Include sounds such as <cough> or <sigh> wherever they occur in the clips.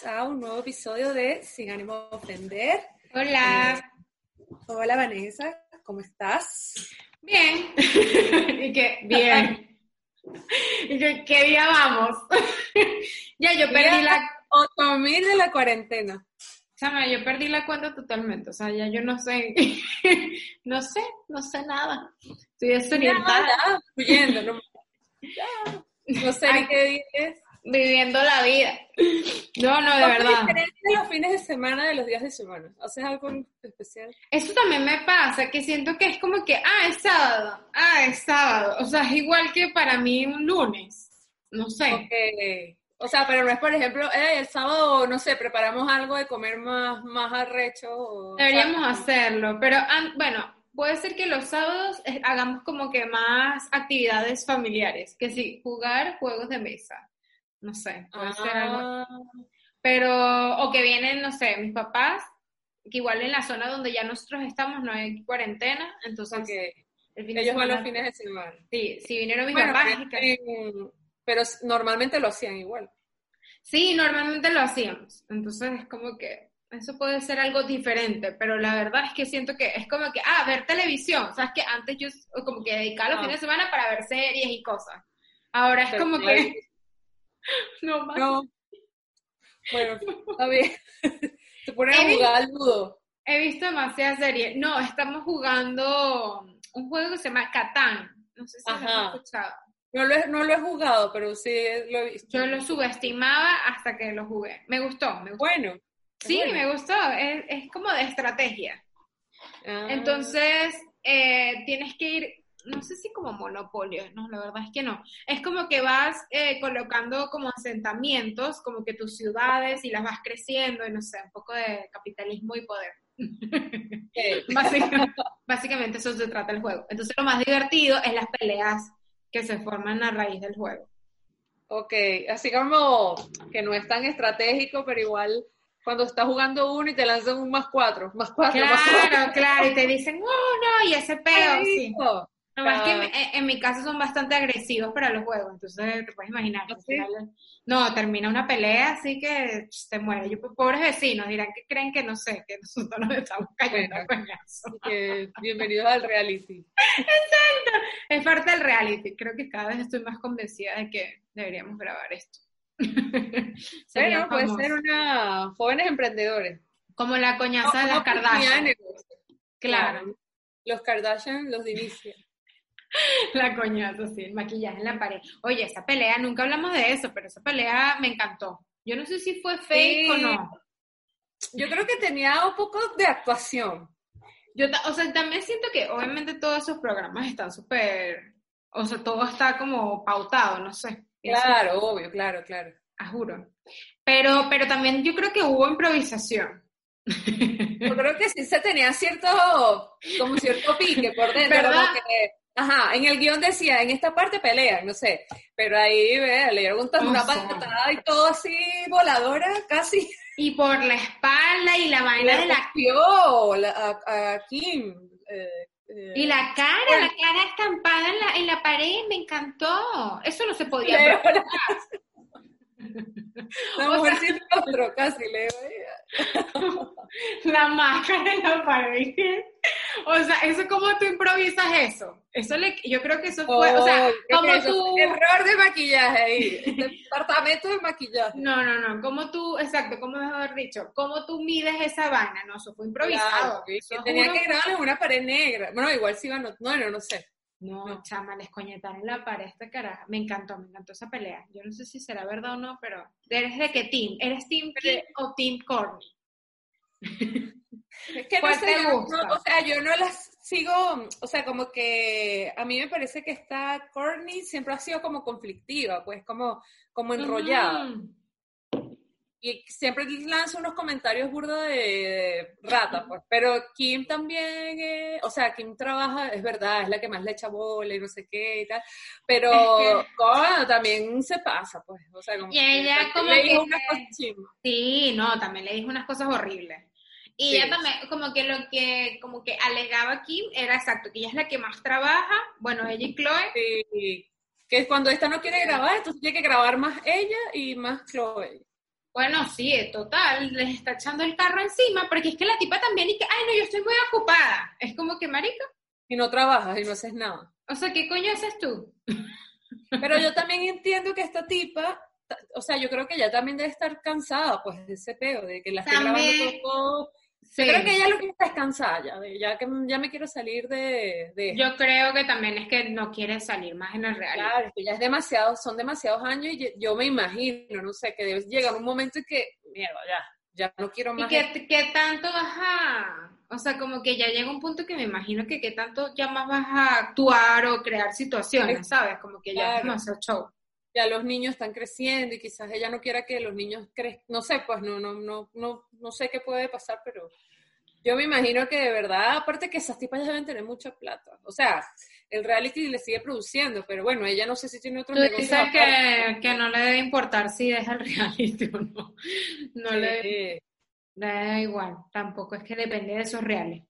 bienvenidos a un nuevo episodio de Sin ánimo de ofender. Hola. Hola Vanessa, ¿cómo estás? Bien. <laughs> y que, bien. y que, ¿qué día vamos? <laughs> ya, yo perdí la... 8000 de la cuarentena. Chama, yo perdí la cuenta totalmente. O sea, ya yo no sé. <laughs> no sé, no sé nada. Estoy desorientada. No, no sé ni qué dices. Viviendo la vida. No, no, de ¿Cómo es verdad. diferente los fines de semana de los días de semana? ¿Haces algo especial? Eso también me pasa, que siento que es como que, ah, es sábado, ah, es sábado. O sea, es igual que para mí un lunes. No sé. O sea, pero no es, por ejemplo, "Ey, el sábado, no sé, preparamos algo de comer más, más arrecho. o- Deberíamos o sea, hacerlo, pero bueno, puede ser que los sábados eh, hagamos como que más actividades familiares, que sí, jugar juegos de mesa. No sé, puede ser algo. ah, Pero, o que vienen, no sé, mis papás, que igual en la zona donde ya nosotros estamos no hay cuarentena, entonces ok. el fin de Ellos van los fines de semana. Sí, si vinieron mis Bueno, papás. pero, que- eh, normalmente lo hacían igual. Sí, normalmente lo hacíamos. Entonces es como que eso puede ser algo diferente, pero la verdad es que siento que es como que, ah, ver televisión. Sabes que antes yo como que dedicaba los Ah. fines de semana para ver series y cosas. Ahora es Pero como que, hay- <laughs> no más. No. Bueno, está bien. <laughs> Se ponen a jugar al ludo. He visto demasiadas series. No, estamos jugando un juego que se llama Catán. No sé si lo has escuchado. No lo, he, no lo he jugado, pero sí lo he visto. Yo lo subestimaba hasta que lo jugué. Me gustó, me gustó. Bueno. Sí, bueno. me gustó. Es, es como de estrategia. Ah, Entonces, eh, tienes que ir, no sé si como monopolio, no, la verdad es que no. Es como que vas eh, colocando como asentamientos, como que tus ciudades y las vas creciendo, y no sé, un poco de capitalismo y poder. <laughs> Básicamente, básicamente eso se trata el juego. Entonces, lo más divertido es las peleas que se forman a raíz del juego. Ok, así como que no es tan estratégico, pero igual cuando estás jugando uno y te lanzan un más cuatro, más cuatro, más cuatro. Claro, claro, y te dicen, oh, no, y ese peo, sí. Listo. Lo más que Ah. en, en mi caso son bastante agresivos para los juegos, entonces te puedes imaginar. No, termina una pelea así que te muere. Yo, pobres vecinos dirán que creen que no sé, que <laughs> nosotros nos estamos cayendo Bueno. que bienvenidos al reality. Es parte del reality. Creo que cada vez estoy más convencida de que deberíamos grabar esto. <laughs> Bueno, puede ser una jóvenes emprendedores. Como la coñaza de las Kardashian. Claro, Los Kardashian, los de inicio. <laughs> la coñaza, sí, el maquillaje en la pared. Oye, esa pelea, nunca hablamos de eso, pero esa pelea me encantó. Yo no sé si fue fake o no. Yo creo que tenía un poco de actuación. Yo, o sea, también siento que obviamente todos esos programas están súper, o sea, todo está como pautado, no sé. Claro, obvio, claro, claro. ah, juro. Pero, pero también yo creo que hubo improvisación. Yo creo que sí se tenía cierto, como cierto pique por dentro. <laughs> ¿Verdad? como que, ajá, en el guion decía, en esta parte pelean, no sé. Pero ahí, ve, le dieron un- una patada y todo así voladora, casi. Y por la espalda y la vaina de la... rompió la- a, a Kim. eh, eh, Y la cara, la cara estampada en la, en la pared, me encantó. Eso no se podía. La mujer sin rostro, casi le <laughs> La máscara en la pared. O sea, eso como tú improvisas eso. Eso le, yo creo que eso fue, o sea, Oh, ¿qué como tú... Error de maquillaje ahí. Departamento de maquillaje. No, no, no, como tú, exacto, como mejor dicho, cómo tú mides esa vaina, no, eso fue improvisado. Claro, Eso tenía que grabar en una pared negra. Bueno, igual sí iban, no, no, no sé. No, No. chama, les coñetaron la pared esta caraja. Me encantó, me encantó esa pelea. Yo no sé si será verdad o no, pero ¿eres de qué team? ¿Eres team Kim o team Corny? <laughs> Es que no ¿Cuál sé, te yo gusta? no- o sea, yo no las sigo, o sea, como que a mí me parece que esta Courtney siempre ha sido como conflictiva, pues como, como enrollada. Mm. Y siempre lanza unos comentarios burdos de, de rata, pues. Pero Kim también, eh, o sea, Kim trabaja, es verdad, es la que más le echa bola y no sé qué y tal. Pero Es que- también se pasa, pues. O sea, como Y ella que como le dijo que- unas cosas. Sí, no, también le dijo unas cosas horribles. Y Sí. ella también, como que lo que, como que alegaba Kim era exacto, que ella es la que más trabaja, bueno, ella y Chloe, Sí, que cuando esta no quiere grabar, entonces tiene que grabar más ella y más Chloe. Bueno, sí, total, les está echando el carro encima, porque es que la tipa también y que, ay, no, yo estoy muy ocupada. Es como que, marica. Y no trabajas y no haces nada. O sea, ¿qué coño haces tú? Pero yo <laughs> también entiendo que esta tipa, o sea, yo creo que ella también debe estar cansada, pues, de ese peo, de que la esté grabando todo. Sí. Yo creo que ella lo es cansada ya, ya que ya me quiero salir de, de Yo creo que también es que no quiere salir más en el reality. Claro, que ya es demasiado, son demasiados años y yo, me imagino, no sé, que debe llegar un momento en que, mierda, ya, ya no quiero ¿Y más. qué, qué tanto vas a...? O sea, como que ya llega un punto que me imagino que qué tanto ya más vas a actuar o crear situaciones, ¿sabes? Como que ya Claro. es demasiado show. Ya los niños están creciendo y quizás ella no quiera que los niños crezcan, no sé, pues no, no, no, no, no sé qué puede pasar, pero yo me imagino que de verdad, aparte que esas tipas ya deben tener mucha plata. O sea, el reality le sigue produciendo, pero bueno, ella no sé si tiene otro negocio dices que, que no le debe importar si deja el reality <laughs> o no. No le da igual. Tampoco es que depende de esos reales.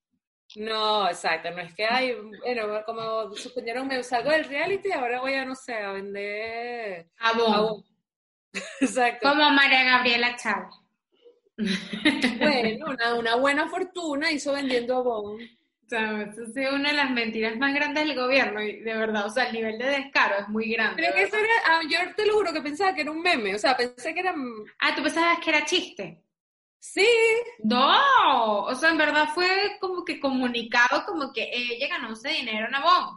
No, exacto, no es que hay, bueno, como suspendieron, me salgo del reality, ahora voy a, no sé, a vender Abón. <laughs> Exacto. Como María Gabriela Chávez. Bueno, una, una buena fortuna hizo vendiendo abón. O sea, eso es una de las mentiras más grandes del gobierno, y de verdad, o sea, el nivel de descaro es muy grande. Pero que eso era, ah, yo te lo juro que pensaba que era un meme, o sea, pensé que era, Ah, ¿tú pensabas que era chiste? Sí, No, o sea, en verdad fue como que comunicado como que ella ganó ese dinero en Avon.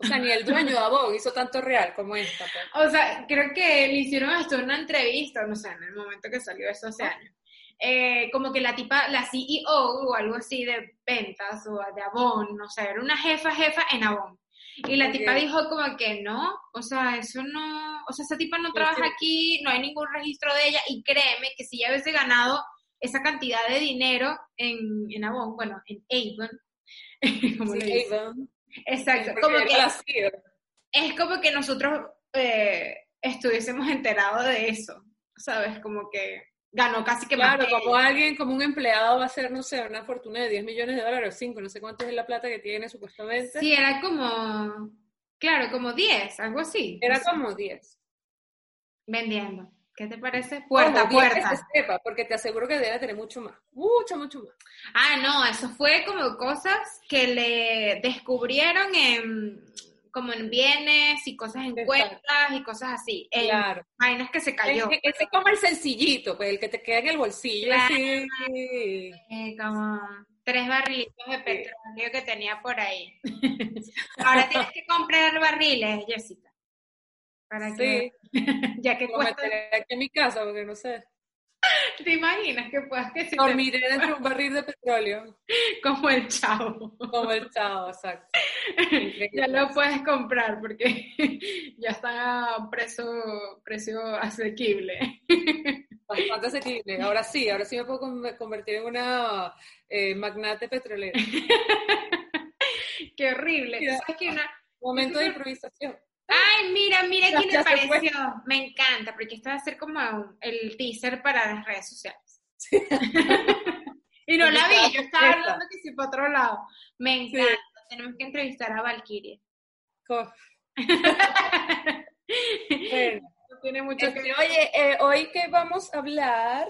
o sea, ni el dueño de abón hizo tanto real como esta. pues. O sea, creo que le hicieron hasta una entrevista, no sé, en el momento que salió eso hace años. Eh, como que la tipa, la CEO o algo así de ventas o de Avon, no sé, era una jefa, jefa en Avon. Y la tipa dijo como que no, o sea, eso no, o sea, esa tipa no Pues trabaja aquí, no hay ningún registro de ella y créeme que si ella hubiese ganado esa cantidad de dinero en, en Avon, bueno, en Avon, <laughs> como Sí, dicen. Avon. Exacto, como que CIA. es como que nosotros eh, estuviésemos enterados de eso, ¿sabes? Como que ganó casi que más Claro, como alguien, como un empleado va a hacer, no sé, una fortuna de 10 millones de dólares, 5, no sé cuánto es la plata que tiene supuestamente. Sí, era como, claro, como 10, algo así. Era como 10. vendiendo. ¿Qué te parece? Puerta a que puerta. se sepa, porque te aseguro que debe tener mucho más. Mucho, mucho más. Ah, no, eso fue como cosas que le descubrieron en como en bienes y cosas en cuentas y cosas así. Claro. vainas que se cayó. Ese, ese como el sencillito, pues el que te queda en el bolsillo. Claro. así. Eh, como tres barrilitos de petróleo que tenía por ahí. <laughs> Ahora tienes que comprar barriles, Jessica. Para que, Sí, ya que cuesta, aquí en mi casa, porque no sé. <laughs> ¿te imaginas que puedas que si te- Dormiré dentro de un barril de petróleo, <laughs> como el chavo? como el chavo, exacto. Ya lo puedes comprar porque <laughs> ya está a precio, precio asequible. Bastante asequible. Ahora sí, ahora sí me puedo con- convertir en una eh, magnate petrolera. <laughs> Qué horrible. Mira. ¿Sabes qué? Una- Momento de improvisación. Ay, mira, mira quién me se fue. pareció. Me encanta, porque esto va a ser como un- el teaser para las redes sociales. <laughs> y no la vi, yo estaba Esta. hablando que sí para otro lado. Me Sí. Tenemos que entrevistar a Valkyrie. <laughs> Bueno, No tiene mucho que este, oye, eh, hoy que vamos a hablar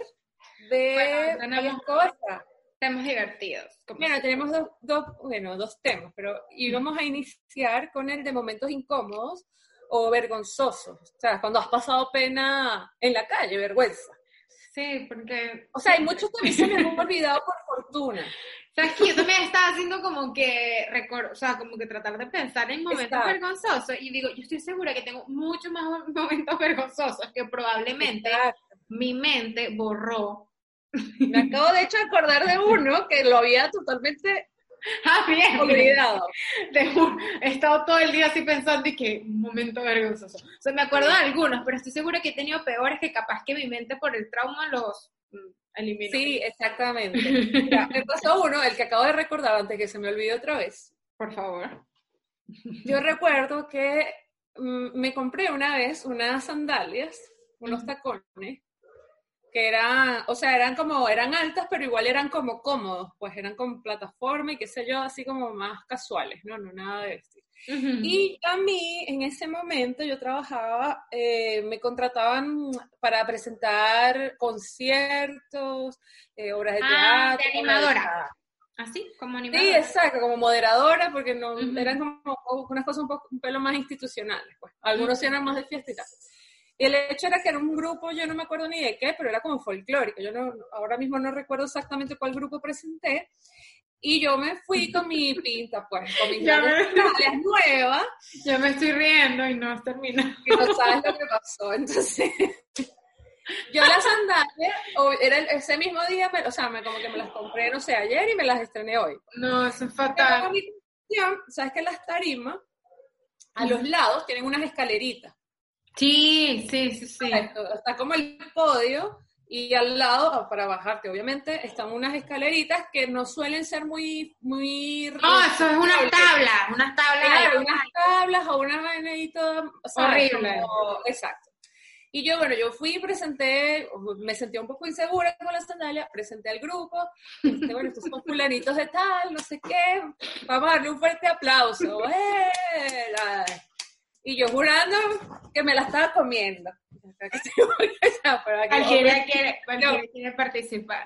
de Bueno, varias cosas. temas divertidos. Mira, siempre. tenemos dos, dos, bueno, dos temas, pero íbamos a iniciar con el de momentos incómodos o vergonzosos. O sea, cuando has pasado pena en la calle, vergüenza. Sí, porque... O sea, hay muchos que se me <laughs> han olvidado por fortuna. ¿Sabes que Yo también estaba haciendo como que, recor- o sea, como que tratar de pensar en momentos Exacto. vergonzosos y digo, yo estoy segura que tengo muchos más <laughs> momentos vergonzosos que probablemente Exacto. mi mente borró. Me acabo de hecho de acordar de uno que lo había totalmente <laughs> Ah, bien, olvidado. He estado todo el día así pensando y que un momento vergonzoso. O sea, me acuerdo de algunos, pero estoy segura que he tenido peores que capaz que mi mente por el trauma los mm, eliminó. Sí, exactamente. <laughs> Me pasó uno, el que acabo de recordar antes que se me olvide otra vez. Por favor. Yo recuerdo que mm, me compré una vez unas sandalias, unos tacones, que eran, o sea, eran como, eran altas, pero igual eran como cómodos, pues eran con plataforma y qué sé yo, así como más casuales, no, no, nada de esto. Y a mí, en ese momento, yo trabajaba, eh, me contrataban para presentar conciertos, eh, obras de ah, teatro. de animadora. Así, como animadora. Sí, exacto, como moderadora, porque no, eran como unas cosas un, poco, un pelo más institucionales, pues. Algunos eran más de fiesta y tal. Y el hecho era que era un grupo, yo no me acuerdo ni de qué, pero era como folclórico. Yo no, ahora mismo no recuerdo exactamente cuál grupo presenté. Y yo me fui con mi pinta, pues, con mis sandalias nuevas. Yo me estoy riendo y no has terminado. Y no sabes lo que pasó. Entonces, yo las sandalias, era ese mismo día, o sea, me, como que me las compré, no sé, ayer y me las estrené hoy. No, eso es fatal. Sabes que las tarimas, a los lados, tienen unas escaleritas. Sí, sí, sí, sí. Está como el podio y al lado, para bajarte, obviamente, están unas escaleritas que no suelen ser muy... muy no, eso es una tabla, unas tablas. Claro, unas tablas o una vaina ahí toda... Horrible. exacto. Y yo, bueno, yo fui y presenté, me sentí un poco insegura con la sandalia, presenté al grupo, este, bueno, estos son fulanitos de tal, no sé qué, vamos a darle un fuerte aplauso. <laughs> ¡Eh! Y yo jurando que me la estaba comiendo. Cualquiera quiere, quiere participar.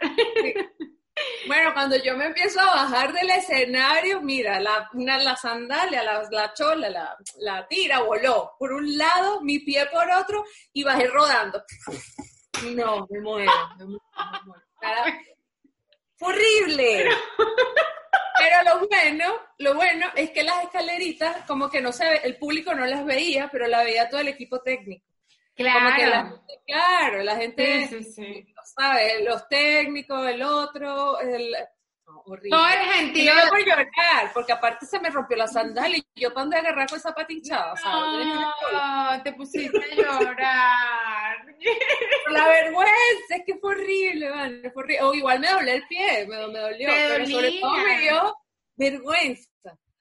Bueno, cuando yo me empiezo a bajar del escenario, mira, la, una, la sandalia, la, la chola, la, la, tira voló por un lado, mi pie por otro, y bajé rodando. No, me muero, me muero, me muero. horrible. Pero lo bueno, lo bueno es que las escaleritas, como que no se ve, el público no las veía, pero la veía todo el equipo técnico. Claro. la, claro, la gente, sí, sí, ¿sabes? Los técnicos, el otro, el, horrible. Todo el gentío. Yo por llorar, porque aparte se me rompió la <laughs> sandalia y yo cuando agarrar con esa patinchada, No, te pusiste a llorar. la vergüenza, es que fue horrible, man, fue horrible. O igual me doblé el pie, me, me dolió, pero sobre todo me dio vergüenza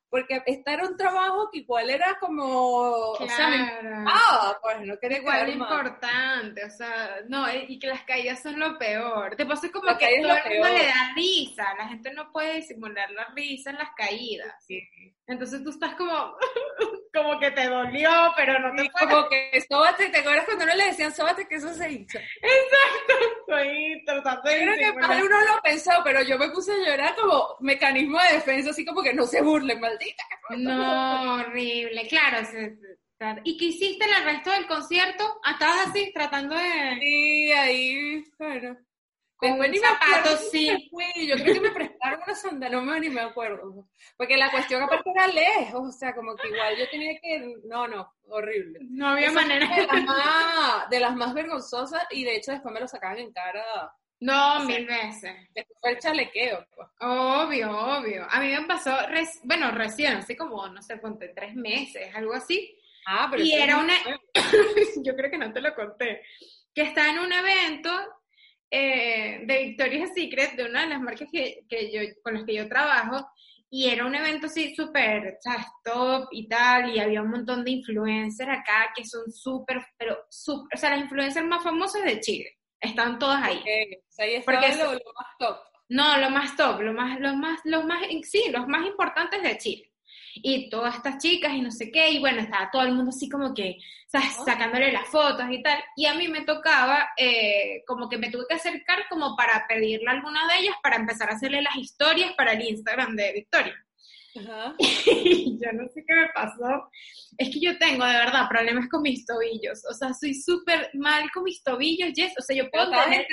porque estar un trabajo que igual era como, o sea, ah, pues no quería Igual importante, o sea, no, y que las caídas son lo peor. Te pasa como que todo el mundo le da risa, la gente no puede simular la risa en las caídas. Entonces tú estás como, <laughs> como que te dolió, pero no te Como que sóbate, ¿te acuerdas cuando no le decían sóbate que eso se hizo? Exacto, estoy tratando de Creo que para uno lo pensó, pero yo me puse a llorar como mecanismo de defensa, así como que no se burlen, maldita. No, horrible, claro. ¿Y qué hiciste en el resto del concierto? Ah, ¿Estabas así tratando de...? Sí, ahí, bueno. Después ni zapatos, sí. Yo creo que me prestaron una sonda, no me ni me acuerdo. Porque la cuestión aparte era lejos, o sea, como que igual yo tenía que, no, no, horrible. No había manera. De las, más, de las más vergonzosas y de hecho después me lo sacaban en cara. No, mil veces. Después fue el chalequeo. Pues. Obvio, obvio. A mí me pasó, bueno, recién, así como, no sé, ponte tres meses, algo así. Ah, pero y era una, <coughs> yo creo que no te lo conté, que está en un evento eh, de Victoria's Secret, de una de las marcas que, que yo, con las que yo trabajo, y era un evento así súper, top y tal, y había un montón de influencers acá que son súper, pero súper, o sea, las influencers más famosas de Chile, están todas ahí. ahí Porque lo, lo, más top. No, lo más top, lo más, lo más, los más, sí, los más importantes de Chile y todas estas chicas y no sé qué, y bueno, estaba todo el mundo así como que, ¿sabes? Sacándole las fotos y tal, y a mí me tocaba, eh, como que me tuve que acercar como para pedirle a alguna de ellas para empezar a hacerle las historias para el Instagram de Victoria. Ajá. <laughs> y yo no sé qué me pasó. Es que yo tengo de verdad problemas con mis tobillos. O sea, soy súper mal con mis tobillos, Jess. O sea, yo puedo tener...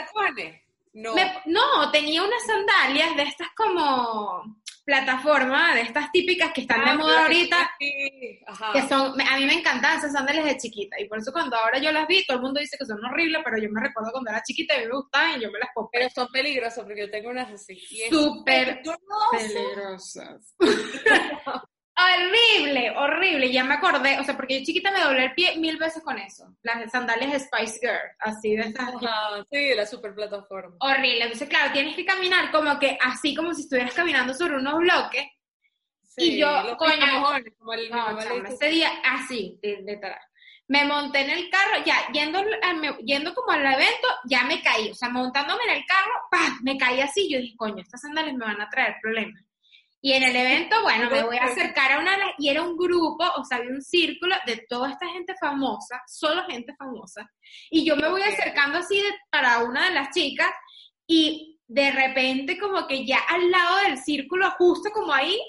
No. no, tenía unas sandalias de estas como plataforma, de estas típicas que están de ah, moda ahorita, que son, a mí me encantan esas sandalias de chiquita, y por eso cuando ahora yo las vi, todo el mundo dice que son horribles, pero yo me recuerdo cuando era chiquita y me gustaban y yo me las compré. Pero son peligrosas porque yo tengo unas así. Súper peligrosas. <laughs> <laughs> Horrible, horrible. Ya me acordé, o sea, porque yo chiquita me doblé el pie mil veces con eso. Las sandalias de Spice Girl, así de estas. sí, la super plataforma. Horrible. Entonces, claro, tienes que caminar como que así como si estuvieras caminando sobre unos bloques. y yo, coño, como el, no, ese día, así, de, me monté en el carro, ya yendo, yendo como al evento, ya me caí, o sea, montándome en el carro, ¡pam! me caí así, yo dije, coño, estas sandalias me van a traer problemas. Y en el evento, bueno, me voy a acercar a una de las, y era un grupo, o sea, había un círculo de toda esta gente famosa, solo gente famosa, y yo me voy acercando así para una de las chicas, y de repente como que ya al lado del círculo, justo como ahí,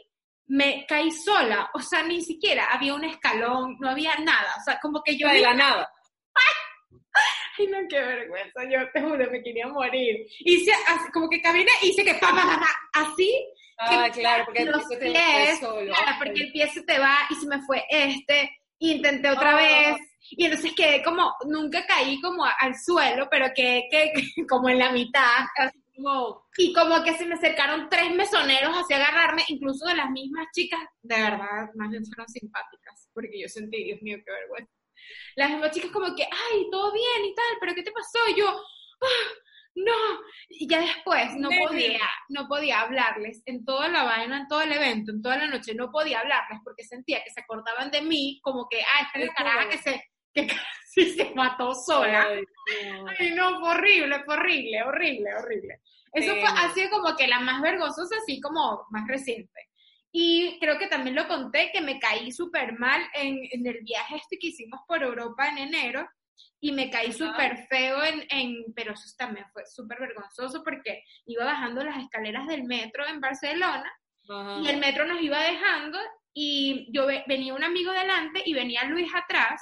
me caí sola, o sea, ni siquiera había un escalón, no había nada, o sea, como que yo... De la nada. <laughs> Ay, no, qué vergüenza, yo te juro, me quería morir. Hice así, como que caminé, hice que pa, pa, pa, así. Ah, claro, porque los el pies, solo. Claro, porque el pie se te va y se me fue este, intenté otra ah. vez, y entonces quedé como, nunca caí como al suelo, pero que, que <laughs> como en la mitad, y como que se me acercaron tres mesoneros hacia agarrarme, incluso de las mismas chicas, de verdad, más bien fueron simpáticas, porque yo sentí, Dios mío, qué vergüenza. Las mismas chicas como que, ay, todo bien y tal, pero ¿qué te pasó? Y yo, ah, no, y ya después no podía, no podía hablarles en toda la vaina, en todo el evento, en toda la noche, no podía hablarles porque sentía que se acordaban de mí, como que, ah, esta es la caraja que se, que <laughs> casi se mató sola. Ay, no, fue horrible, fue horrible, horrible, horrible. Eso fue, ha sido como que la más vergonzosa, así como más reciente. Y creo que también lo conté, que me caí súper mal en, en, el viaje este que hicimos por Europa en enero, y me caí súper feo en, en, pero eso también fue súper vergonzoso porque iba bajando las escaleras del metro en Barcelona, y el metro nos iba dejando, y yo venía un amigo delante y venía Luis atrás,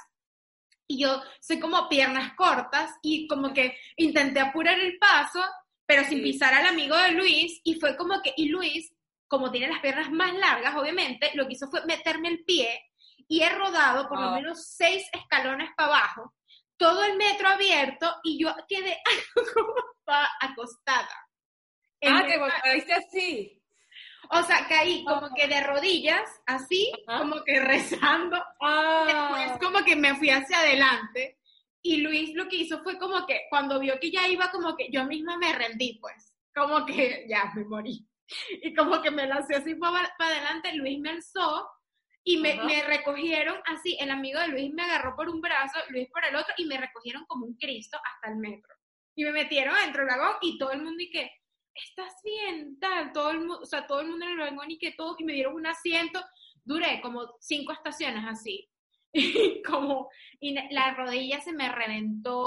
y yo sé como piernas cortas y como que intenté apurar el paso, pero sin pisar al amigo de Luis y fue como que, y Luis, como tiene las piernas más largas, obviamente, lo que hizo fue meterme el pie y he rodado por lo ah. menos seis escalones para abajo, todo el metro abierto y yo quedé <laughs> acostada. Ah, que caíste así. O sea, caí como que de rodillas, así, como que rezando. Ah. Después como que me fui hacia adelante. Y Luis lo que hizo fue como que cuando vio que ya iba, como que yo misma me rendí, pues. Como que <laughs> ya me morí. Y como que me lancé así para, adelante, Luis me alzó y me, me, recogieron así. El amigo de Luis me agarró por un brazo, Luis por el otro, y me recogieron como un Cristo hasta el metro. Y me metieron dentro del vagón y todo el mundo y que ¿estás bien? Tal, todo el mundo, o sea, todo el mundo en el vagón y que todo, y me dieron un asiento, duré como cinco estaciones así. Y <laughs> como, y la rodilla se me reventó.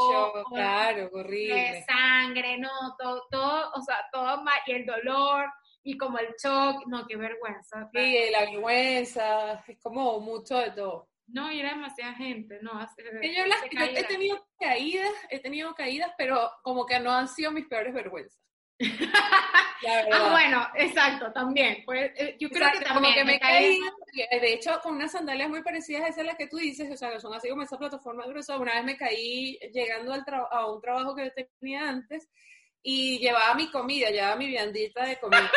claro, horrible. De sangre, no, todo, todo, o sea, todo mal, y el dolor, y como el shock, no, qué vergüenza. Sí, la vergüenza, es como mucho de todo. No, y era demasiada gente, no. Yo, las, he tenido caídas, he tenido caídas, pero como que no han sido mis peores vergüenzas. <laughs> ah, bueno, exacto, también. Pues, eh, yo creo que también. Como que me, caí, de hecho, con unas sandalias muy parecidas a esas las que tú dices, o sea, que son así como esa plataforma gruesa. Una vez me caí llegando al a un trabajo que yo tenía antes y llevaba mi comida, llevaba mi viandita de comida,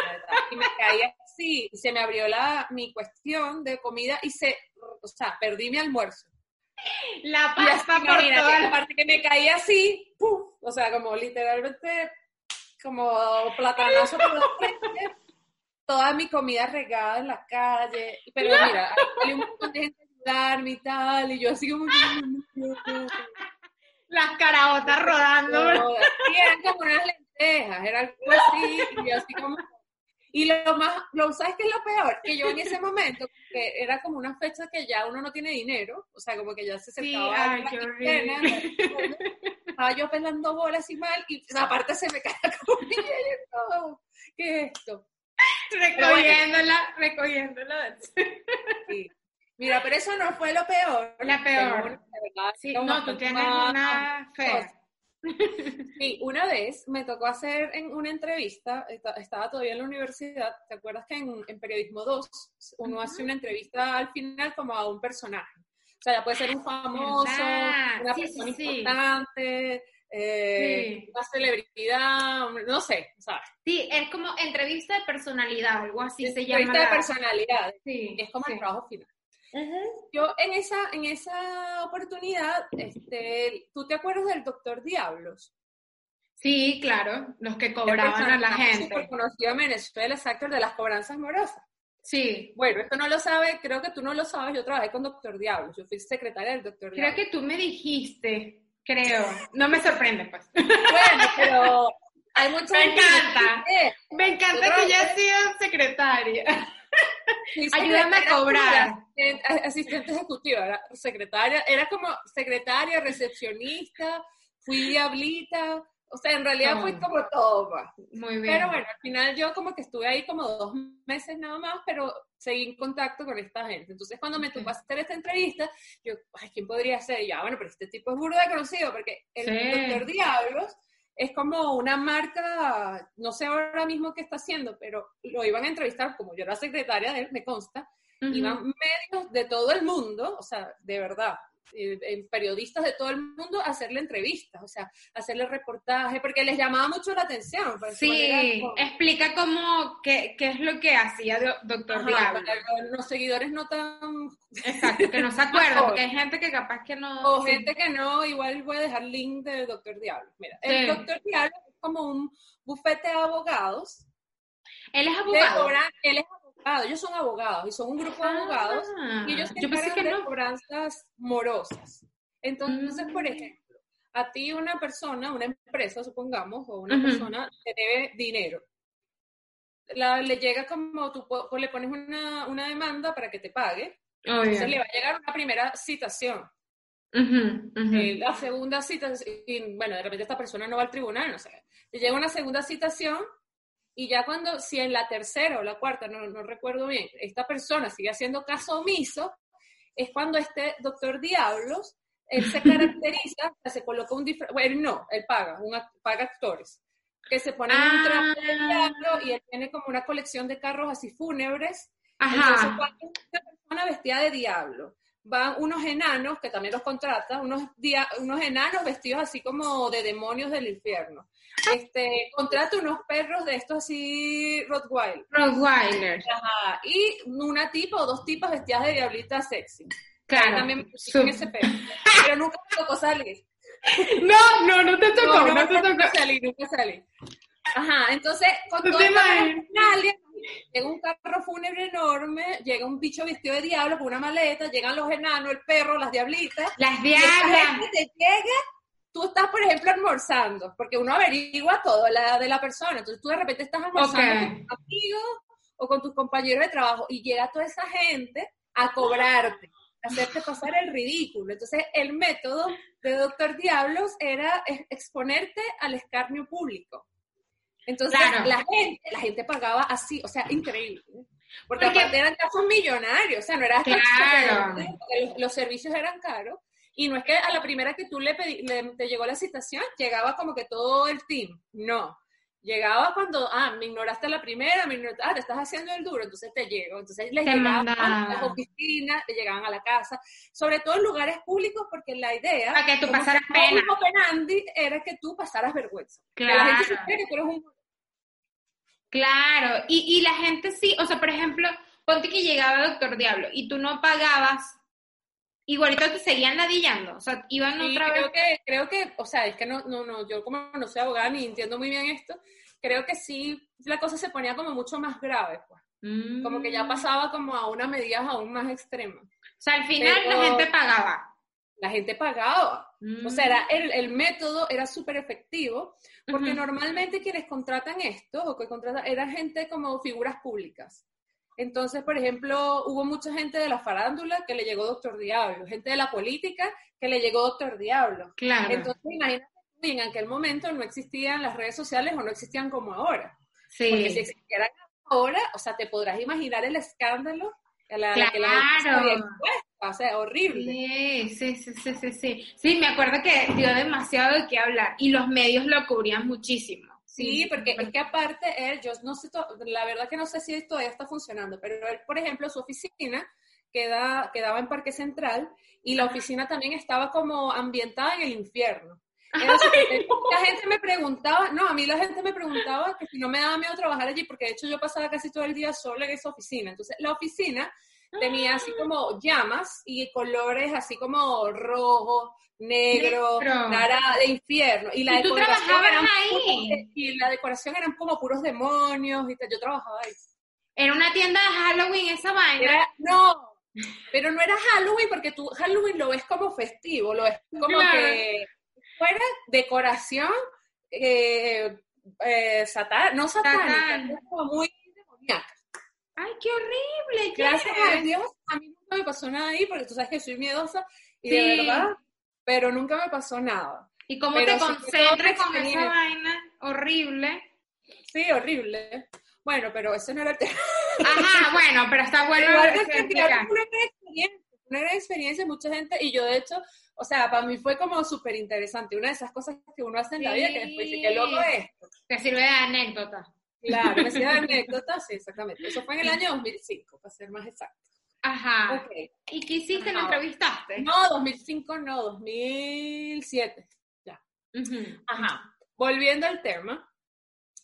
y me caí así, y se me abrió la, mi cuestión de comida y se, o sea, perdí mi almuerzo. La pasta por toda la parte que me caí así, ¡puf! o sea, como literalmente como platanazo por la frente, toda mi comida regada en la calle, pero mira, hay un montón de gente ayudarme y tal, y yo así como... Las caraotas rodando. eran como unas lentejas, era algo así, y yo así como... Y lo más, lo, ¿sabes qué es lo peor? Que yo en ese momento, que era como una fecha que ya uno no tiene dinero, o sea, como que ya se acercaba sí, ay, estaba yo pelando bolas y mal, y aparte se me cae la comida y todo. ¿Qué es esto? Recogiéndola, recogiéndola. Sí. Mira, pero eso no fue lo peor. La peor. sí, no, tú tienes una fe. Sí, una vez me tocó hacer en una entrevista, estaba todavía en la universidad, ¿te acuerdas que en, Periodismo 2 uno hace una entrevista al final como a un personaje? O sea, ya puede ser un famoso, una persona importante, eh, una celebridad, no sé, ¿sabes? Sí, es como entrevista de personalidad, algo así se llama. Entrevista de personalidad, sí, es como el trabajo final. Yo en esa, en esa oportunidad, este, ¿tú te acuerdas del Doctor Diablos? Sí, claro, los que cobraban a la gente. Súper conocido en Venezuela, exacto, de las cobranzas morosas. Sí. Bueno, esto no lo sabe, creo que tú no lo sabes, yo trabajé con Doctor Diablo, yo fui secretaria del Doctor Diablo. Creo que tú me dijiste, creo. No me sorprende, pues. Bueno, pero hay mucha Me encanta. Me encanta Yo que ya sea secretaria. <laughs> Ayúdame a cobrar. fui asistente- Asistente ejecutiva, era secretaria, era como secretaria, recepcionista, fui diablita, o sea, en realidad Todo. fui como todo, pues. Muy bien. Pero bueno, al final yo como que estuve ahí como dos meses nada más, pero seguí en contacto con esta gente. Entonces cuando me tocó hacer esta entrevista, yo, ay, ¿quién podría ser? Y ya, bueno, pero este tipo es burda conocido, porque el Sí. Doctor Diablos es como una marca, no sé ahora mismo qué está haciendo, pero lo iban a entrevistar, como yo era secretaria de él, me consta, Ujú. iban medios de todo el mundo, o sea, de verdad, eh, periodistas de todo el mundo a hacerle entrevistas, o sea, hacerle reportaje, porque les llamaba mucho la atención. pues, Sí, como- explica cómo, qué, qué es lo que hacía Do- Doctor Diablo. los seguidores no tan... Exacto, que no se <laughs> acuerda, porque hay gente que capaz que no... O gente que no, igual voy a dejar link de Doctor Diablo. Mira, Sí. el Doctor Diablo es como un bufete de abogados. Él es abogado. cobran- él es abogado, ellos son abogados y son un grupo de abogados Ah, y ellos se encargan que de no. cobranzas morosas. Entonces, por Mm. ejemplo, a ti una persona, una empresa, supongamos, o una Ujú. persona te debe dinero. La, le llega como tú po- le pones una, una demanda para que te pague, entonces le va a llegar una primera citación. Ujú, ujú. Eh, la segunda citación, y bueno, de repente esta persona no va al tribunal, no sé. Le llega una segunda citación y ya cuando, si en la tercera o la cuarta, no, no recuerdo bien, esta persona sigue haciendo caso omiso, es cuando este doctor Diablos, él se <laughs> caracteriza, se coloca un disfraz, bueno, no, él paga, un act- paga actores, que se ponen un traje de Ah. diablo y él tiene como una colección de carros así fúnebres entonces, Ajá. cuando una persona vestida de diablo, van unos enanos, que también los contrata, unos, dia- unos enanos vestidos así como de demonios del infierno. Este, contrata unos perros de estos así, Rottweiler. Rottweiler. Ajá, y una tipa o dos tipas vestidas de diablita sexy. Claro. También me ese perro. Pero nunca me tocó salir. <laughs> No, no, no te tocó, no, te nunca tocó. salí, nunca salí. Ajá, entonces, con ¿Tú todo llega un carro fúnebre enorme, llega un bicho vestido de diablo con una maleta, llegan los enanos, el perro, las diablitas, Las y diablas. gente te llega, tú estás, por ejemplo, almorzando, porque uno averigua todo la, de la persona, entonces tú de repente estás almorzando Ok. con tus amigos o con tus compañeros de trabajo, y llega toda esa gente a cobrarte, a hacerte pasar el ridículo. Entonces, el método de Doctor Diablos era ex- exponerte al escarnio público. Entonces, Claro. la gente, la gente pagaba así, o sea, increíble. Porque, Porque- aparte eran casos millonarios, o sea, no era hasta Claro. los, los servicios eran caros. Y no es que a la primera que tú le, pedí, le- te llegó la citación, llegaba como que todo el team. No. Llegaba cuando, ah, me ignoraste la primera, me ignoraste, ah, te estás haciendo el duro, entonces te llego. Entonces les Te llegaban a las oficinas, te llegaban a la casa, sobre todo en lugares públicos, porque la idea. Para que tú pasaras pena. era que tú pasaras vergüenza. Que la gente Claro. supiera que tú eres un Claro, y, y la gente sí, o sea, por ejemplo, ponte que llegaba Doctor Diablo y tú no pagabas, igualito te seguían ladillando, o sea, iban Sí, otra vez. creo que, creo que, o sea, es que no, no, no, yo como no soy abogada ni entiendo muy bien esto, creo que sí la cosa se ponía como mucho más grave, pues. Como que ya Mm. pasaba como a unas medidas aún más extremas. O sea, al final Pero- la gente pagaba. La gente pagaba. Mm. O sea, era- el, el método era súper efectivo, porque Ujú. normalmente quienes contratan esto, o que contratan, eran gente como figuras públicas. Entonces, por ejemplo, hubo mucha gente de la farándula que le llegó Doctor Diablo, gente de la política que le llegó Doctor Diablo. Claro. Entonces, imagínate, en aquel momento no existían las redes sociales o no existían como ahora. sí. Porque si existieran ahora, o sea, te podrás imaginar el escándalo a la, la que la gente Claro. O sea, horrible. Sí, sí, sí, sí, sí. Sí, me acuerdo que dio demasiado de qué hablar y los medios lo cubrían muchísimo. Sí, porque es que aparte él, yo no sé, la verdad que no sé si todavía está funcionando, pero él, por ejemplo, su oficina queda, quedaba en Parque Central y la oficina también estaba como ambientada en el infierno. Súper- la gente me preguntaba, no, a mí la gente me preguntaba que si no me daba miedo trabajar allí, porque de hecho yo pasaba casi todo el día sola en esa oficina. Entonces, la oficina tenía así como llamas y colores así como rojo, negro, Negro. naranja, de infierno. Y la ¿Y tú decoración eran ahí? puros- y la decoración eran como puros demonios y. Yo trabajaba ahí. Era una tienda de Halloween esa vaina. Era- no, pero no era Halloween porque tú Halloween lo ves como festivo, lo ves como Claro. que fuera decoración eh, eh, satán- no satánica, Satán. como muy demoníaca. Ay, qué horrible. Gracias Jess. a Dios, a mí nunca me pasó nada ahí porque tú sabes que soy miedosa y Sí. de verdad, pero nunca me pasó nada. Y cómo Pero te concentras con esa vaina horrible. Sí, horrible. Bueno, pero ese no era el tema. <laughs> Ajá, bueno, pero está bueno es que una gran experiencia, una gran experiencia, mucha gente, y yo de hecho, o sea, para mí fue como súper interesante, una de esas cosas que uno hace en la vida que después dice, qué loco es. Te sirve de anécdota. Claro, me de anécdota, sí, exactamente. Eso fue en el año 2005, para ser más exacto. Ajá. Ok. ¿Y qué hiciste? ¿Lo entrevistaste? No, 2005 no, 2007. Ujú. Ajá. Volviendo al tema.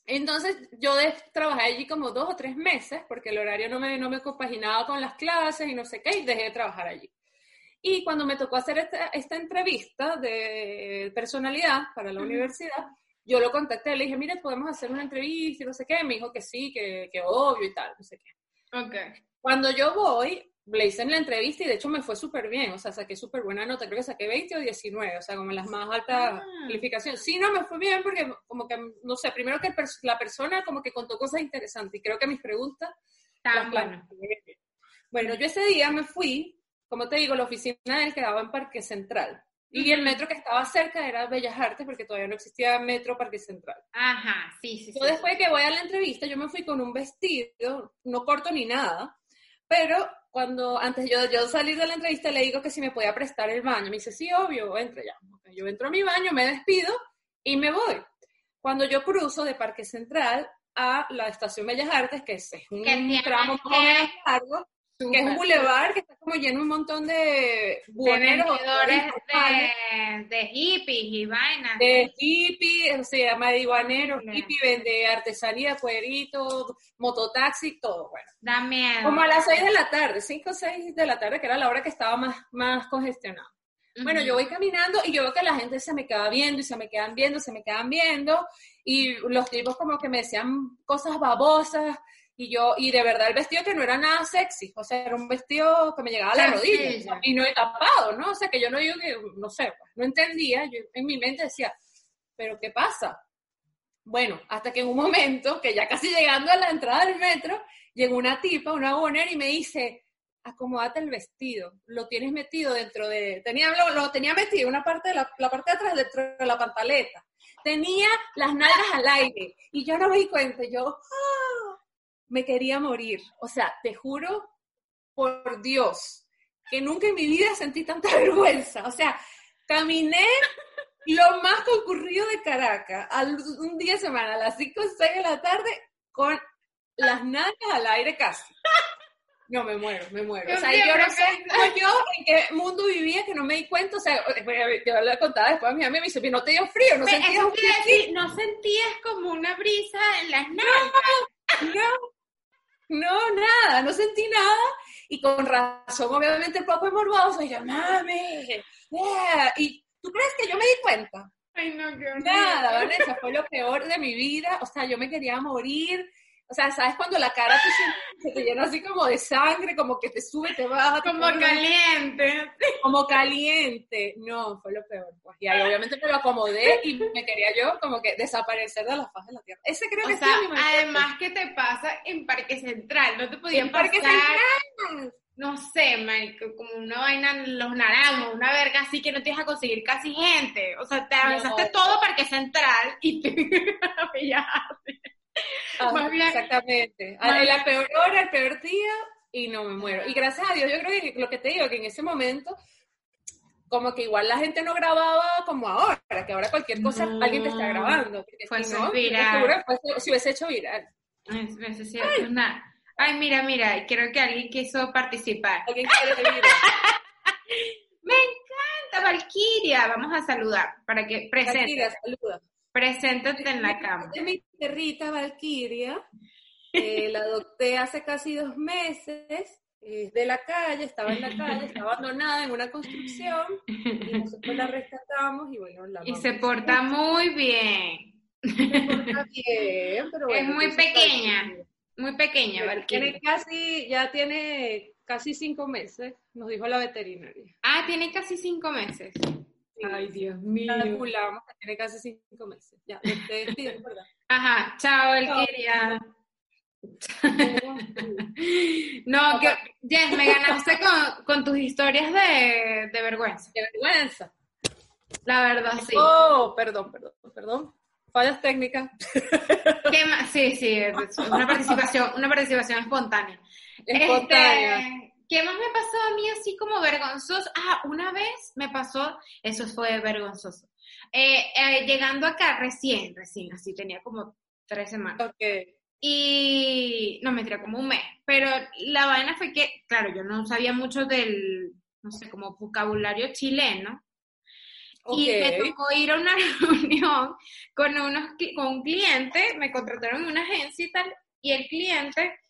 Entonces, yo de- trabajé allí como dos o tres meses, porque el horario no me, no me compaginaba con las clases y no sé qué, y dejé de trabajar allí. Y cuando me tocó hacer esta, esta entrevista de personalidad para la universidad, yo lo contacté, le dije, mire, podemos hacer una entrevista y no sé qué. Me dijo que sí, que, que obvio y tal, no sé qué. Ok. Cuando yo voy, le hice en la entrevista y de hecho me fue súper bien, o sea, saqué súper buena nota, creo que saqué 20 o 19, o sea, como las más altas Ah. calificaciones. Sí, no, me fue bien porque como que, no sé, primero que la persona como que contó cosas interesantes y creo que mis preguntas Tan bueno. yo ese día me fui, como te digo, la oficina él quedaba en Parque Central. Y el metro que estaba cerca era Bellas Artes, porque todavía no existía metro Parque Central. Ajá, sí, sí, sí. Yo después de que voy a la entrevista, yo me fui con un vestido, no corto ni nada, pero cuando, antes yo, yo salir de la entrevista, le digo que si me podía prestar el baño. Me dice, sí, obvio, entra ya. Yo entro a mi baño, me despido y me voy. Cuando yo cruzo de Parque Central a la estación Bellas Artes, que es un Que tramo más o menos largo, que es un bulevar que está como lleno un montón de buhoneros, de, de hippies y vainas. de hippie, o sea, marihuaneros, Claro. hippie, vende artesanía, cuerito, mototaxi, todo, bueno. Da miedo. Como a las 6 de la tarde, 5 o 6 de la tarde, que era la hora que estaba más, más congestionada. Bueno, yo voy caminando y yo veo que la gente se me queda viendo y se me quedan viendo, se me quedan viendo y los tipos como que me decían cosas babosas y yo, y de verdad el vestido que no era nada sexy, o sea, era un vestido que me llegaba a la rodilla y no he tapado, ¿no? O sea, que yo no digo que, no sé, pues, no entendía, yo en mi mente decía, pero ¿qué pasa? Bueno, hasta que en un momento, que ya casi llegando a la entrada del metro, llegó una tipa, una bonera, y me dice, acomódate el vestido, lo tienes metido dentro de, tenía, lo, lo tenía metido una parte de la, la parte de atrás dentro de la pantaleta, tenía las nalgas al aire, y yo no me di cuenta, yo, ¡ah! Me quería morir, o sea, te juro por Dios, que nunca en mi vida sentí tanta <laughs> vergüenza, o sea, caminé lo más concurrido de Caracas, al, un día de semana, a las 5 o 6 de la tarde, con las nalgas al aire casi. No, me muero, me muero. O sea, yo no sé yo, en qué mundo vivía que no me di cuenta. O sea, yo le contaba después a mi amiga, me dice, no te dio frío, no sentías un frío. decir, no sentías como una brisa en las nalgas. No, no, nada, no sentí nada. Y con razón, obviamente, el poco es morboso. Y yo, mami, yeah. Y tú crees que yo me di cuenta. Ay, no, qué. Nada, Vanessa, fue lo peor de mi vida. O sea, yo me quería morir. O sea, ¿sabes cuando la cara te, se te llena así como de sangre, como que te sube, te baja? Como caliente. Como caliente. No, fue lo peor. Pues. Y ahí obviamente me lo acomodé y me quería yo como que desaparecer de la faz de la tierra. Ese creo que O sí sea, es mi además que te pasa en Parque Central, no te podían En Parque pasar, Central. no sé, marico, como una vaina en los naranjos, una verga así que no te ibas a conseguir casi gente. O sea, te No. avanzaste todo Parque Central y te <laughs> pillaste. Ah, Más bien- exactamente. más la peor hora, el peor día, y no me muero. Y gracias a Dios, yo creo que lo que te digo, que en ese momento, como que igual la gente no grababa como ahora, que ahora cualquier cosa No. alguien te está grabando. porque Fue si no, viral. seguro si hubiese hecho viral. Es una- Ay, mira, mira, creo que alguien quiso participar. Alguien quiere. <laughs> Me encanta, Valkyria. Vvamos a saludar para que presente, Valkyria, saluda. Preséntate en la cama. Es mi perrita Valkyria. eh, la adopté hace casi dos meses. Es de la calle, estaba en la calle, está abandonada en una construcción. Y nosotros la rescatamos y bueno, la Y se porta muy bien. Se porta bien, pero Es bueno, muy tiene sus pequeña. muy pequeña, Tiene Valkyria. casi, ya tiene casi cinco meses, nos dijo la veterinaria. Ah, tiene casi cinco meses. Ay, Dios mío. Calculamos que tiene casi cinco meses. Ya, te despides, ¿verdad? <laughs> Ajá, chao, Valkyria. <laughs> No, que, Jess, me ganaste con, con tus historias de, de vergüenza. Qué vergüenza. La verdad, sí. Oh, perdón, perdón, perdón. Fallas técnicas. <laughs> ¿Qué más? Sí, sí, es una participación, una participación espontánea. Espontánea. Este, ¿Qué más me pasó a mí así como vergonzoso? Ah, una vez me pasó, eso fue vergonzoso. Eh, eh, llegando acá recién, recién, así tenía como tres semanas. Ok. Y no, mentira, como un mes. Pero la vaina fue que, claro, yo no sabía mucho del, no sé, como vocabulario chileno. Y me tocó ir a una <laughs> reunión con, unos, con un cliente, me contrataron en una agencia y tal, y el cliente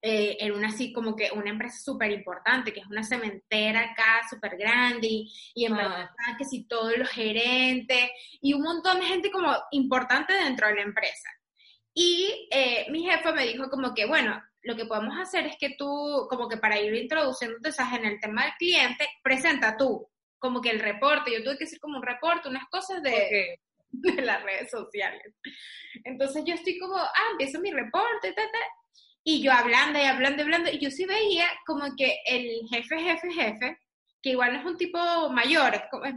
eh, era una así como que una empresa súper importante, que es una cementera acá súper grande, y, y en Ah. verdad estaban que si todos los gerentes, y un montón de gente como importante dentro de la empresa. Y eh, mi jefe me dijo como que, bueno, lo que podemos hacer es que tú, como que para ir introduciéndote en el tema del cliente, presenta tú, como que el reporte. Yo tuve que hacer como un reporte, unas cosas de, Ok. <laughs> de las redes sociales. Entonces yo estoy como, ah, empiezo mi reporte, ta, ta, y yo hablando y hablando y hablando, y yo sí veía como que el jefe, jefe, jefe, que igual no es un tipo mayor, es, como- es,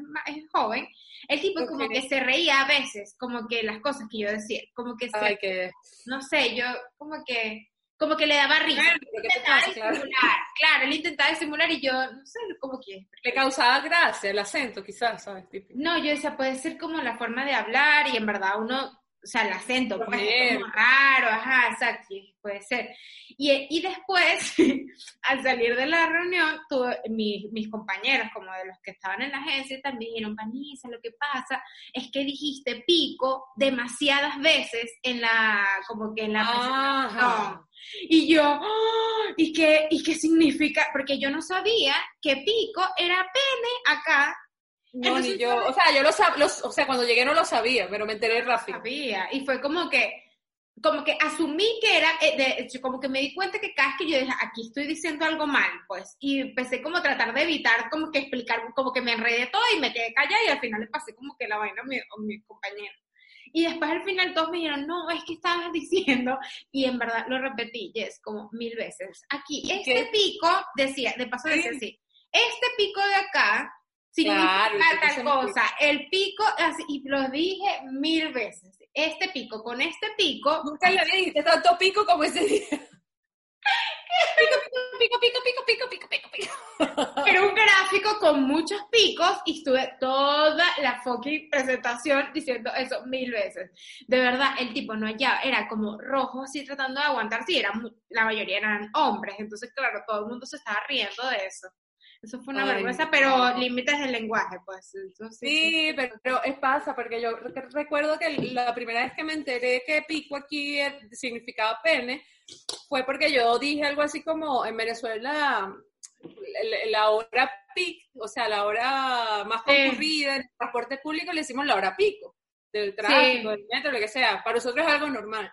joven, el tipo como Ok. que se reía a veces, como que las cosas que yo decía, como que se, Ay, que. no sé, yo como que, como que le daba risa. ¿qué te Intentaba pasa? Claro. disimular, claro, él intentaba disimular y yo, no sé, como que Le causaba gracia el acento, quizás, ¿sabes? Típico. no, yo decía, puede ser como la forma de hablar y en verdad uno, o sea, el acento, pues es como raro, ajá, exacto, puede ser. Y, y después, <laughs> al salir de la reunión, tuve, mis, mis compañeros, como de los que estaban en la agencia, también dijeron, Vanessa, lo que pasa es que dijiste pico demasiadas veces en la, como que en la presentación. Y yo, ¡ah! ¿y qué, ¿y qué significa? Porque yo no sabía que pico era pene acá No, ni yo. O sea, yo lo sabía. O sea, cuando llegué no lo sabía, pero me enteré rápido. sabía. Y fue como que, como que asumí que era, eh, de- como que me di cuenta que cada vez que yo dije, aquí estoy diciendo algo mal, pues, y empecé como a tratar de evitar, como que explicar, como que me enredé todo y me quedé callada y al final le pasé como que la vaina a mi, a mi compañero. Y después al final todos me dijeron, no, es que estabas <laughs> diciendo, y en verdad lo repetí, Jess, como mil veces. Aquí, este ¿Qué? pico, decía, de paso decía Sí. así, este pico de acá significa Claro, tal cosa, el pico, así, y lo dije mil veces, este pico con este pico, Nunca le dijiste tanto pico como ese día. <laughs> Pico, pico, pico, pico, pico, pico, pico, pico. era un gráfico con muchos picos y estuve toda la fucking presentación diciendo eso mil veces. De verdad, el tipo no hallaba, era como rojo así tratando de aguantar, sí, era la mayoría eran hombres, entonces claro, todo el mundo se estaba riendo de eso. Eso fue una Ay, vergüenza, no. pero límites del lenguaje, pues. sí, pero, pero es pasa, porque yo re- recuerdo que la primera vez que me enteré que pico aquí significaba pene, fue porque yo dije algo así como en Venezuela, la, la hora pic, o sea, la hora más concurrida en el transporte público le decimos la hora pico, del tráfico, Sí. del metro, lo que sea. Para nosotros es algo normal.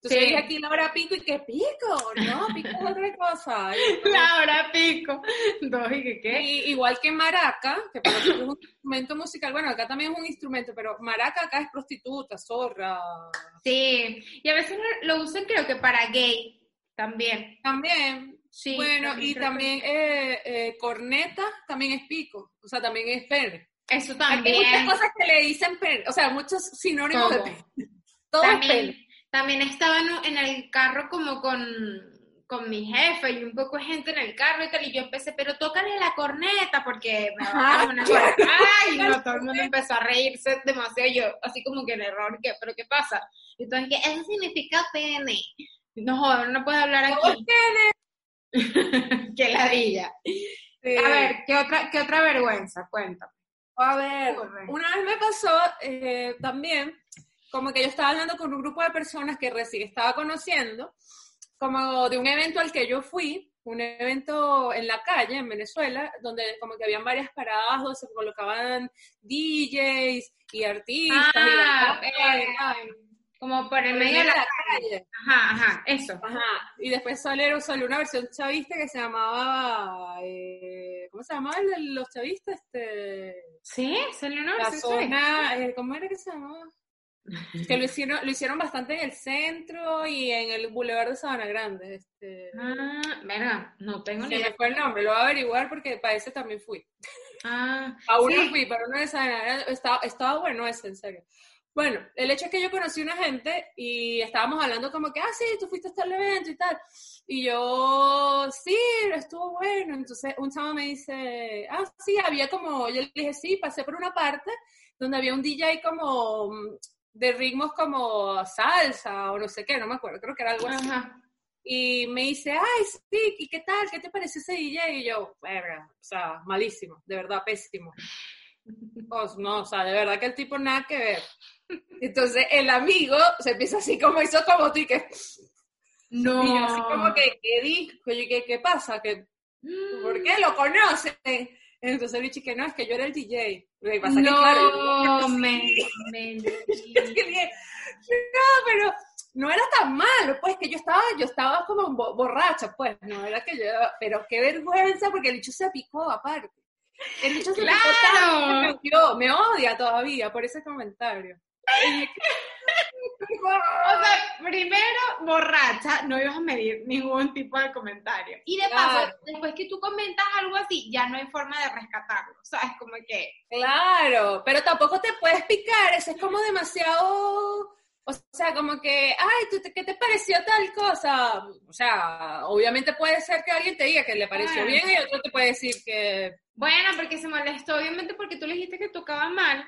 Entonces Sí. aquí la hora pico y que pico, no, pico es otra cosa. Y- <laughs> La hora pico. <laughs> Dos y que qué. y igual que maraca, que para es un instrumento musical, bueno, acá también es un instrumento, pero maraca acá es prostituta, zorra. Sí, y a veces lo, usan creo que para gay también. También, Sí. bueno, y que- también eh, eh, corneta también es pico, o sea, también es pene. Eso Hay también. muchas cosas que le dicen pene, o sea, muchos sinónimos de Todo. pene. Todo es también, pene. También estaba en, el carro como con, con mi jefe y un poco de gente en el carro y tal, y yo empecé, pero tócale la corneta porque me va a dar una claro. <laughs> Ay, no, todo el mundo empezó a reírse demasiado, yo así como que en error, ¿qué? ¿pero qué pasa? Y Entonces, que eso significa pene. No, joder, no puedo hablar aquí. pene. <laughs> Qué ladilla. Sí. A ver, ¿qué otra, qué otra vergüenza? Cuéntame. A ver, una vez me pasó eh, también, como que yo estaba hablando con un grupo de personas que recién estaba conociendo, como de un evento al que yo fui, un evento en la calle, en Venezuela, donde como que habían varias paradas donde se colocaban DJs y artistas. Ah, eh, Como por el medio de la, calle. Ajá, ajá, eso. Ajá. Y después salió, salió una versión chavista que se llamaba. Eh, ¿Cómo se llamaba el de los chavistas? Este. Sí, salió una La versión zona. eh, ¿Cómo era que se llamaba? Que lo hicieron, lo hicieron bastante en el centro y en el Boulevard de Sabana Grande. Este, Ah, verga, no tengo ni idea. fue el nombre, lo voy a averiguar porque para ese también fui. Ah, <laughs> A uno sí. fui, pero uno de Sabana Grande, estaba, estaba bueno ese, en serio. Bueno, el hecho es que yo conocí una gente y estábamos hablando como que, ah, sí, tú fuiste hasta el evento y tal. Y yo, sí, estuvo bueno. Entonces un chavo me dice, ah, sí, había como, yo le dije, sí, pasé por una parte donde había un DJ como mm, de ritmos como salsa o no sé qué, no me acuerdo, creo que era algo así. Ajá. Y me dice, ay, sí, ¿y qué tal? ¿Qué te pareció ese DJ? Y yo, verga, o sea, malísimo, de verdad, pésimo. Pues, no, o sea, de verdad que el tipo nada que ver. Entonces el amigo se empieza así como hizo como tú y que... No. Y yo así como que, ¿qué dijo? ¿qué, qué pasa? ¿Qué, ¿Por qué lo conocen? Entonces el bicho que no, es que yo era el DJ. Y pasa que, claro, yo- No, me, me dije, no, pero no era tan malo, pues que yo estaba, yo estaba como bo- borracha, pues, no era que yo, pero qué vergüenza, porque el bicho se picó aparte. El bicho se picó Claro. tanto que me me odia todavía por ese comentario. <laughs> O sea, primero, borracha, no ibas a medir ningún tipo de comentario. Y de Claro. paso, después que tú comentas algo así, ya no hay forma de rescatarlo. ¿Sabes? Como que. Claro, pero tampoco te puedes picar, eso es como demasiado, o sea, como que, ay, ¿tú te- ¿qué te pareció tal cosa? O sea, obviamente puede ser que alguien te diga que le pareció Claro. bien y otro te puede decir que, Bueno, porque se molestó, obviamente, porque tú le dijiste que tocaba mal.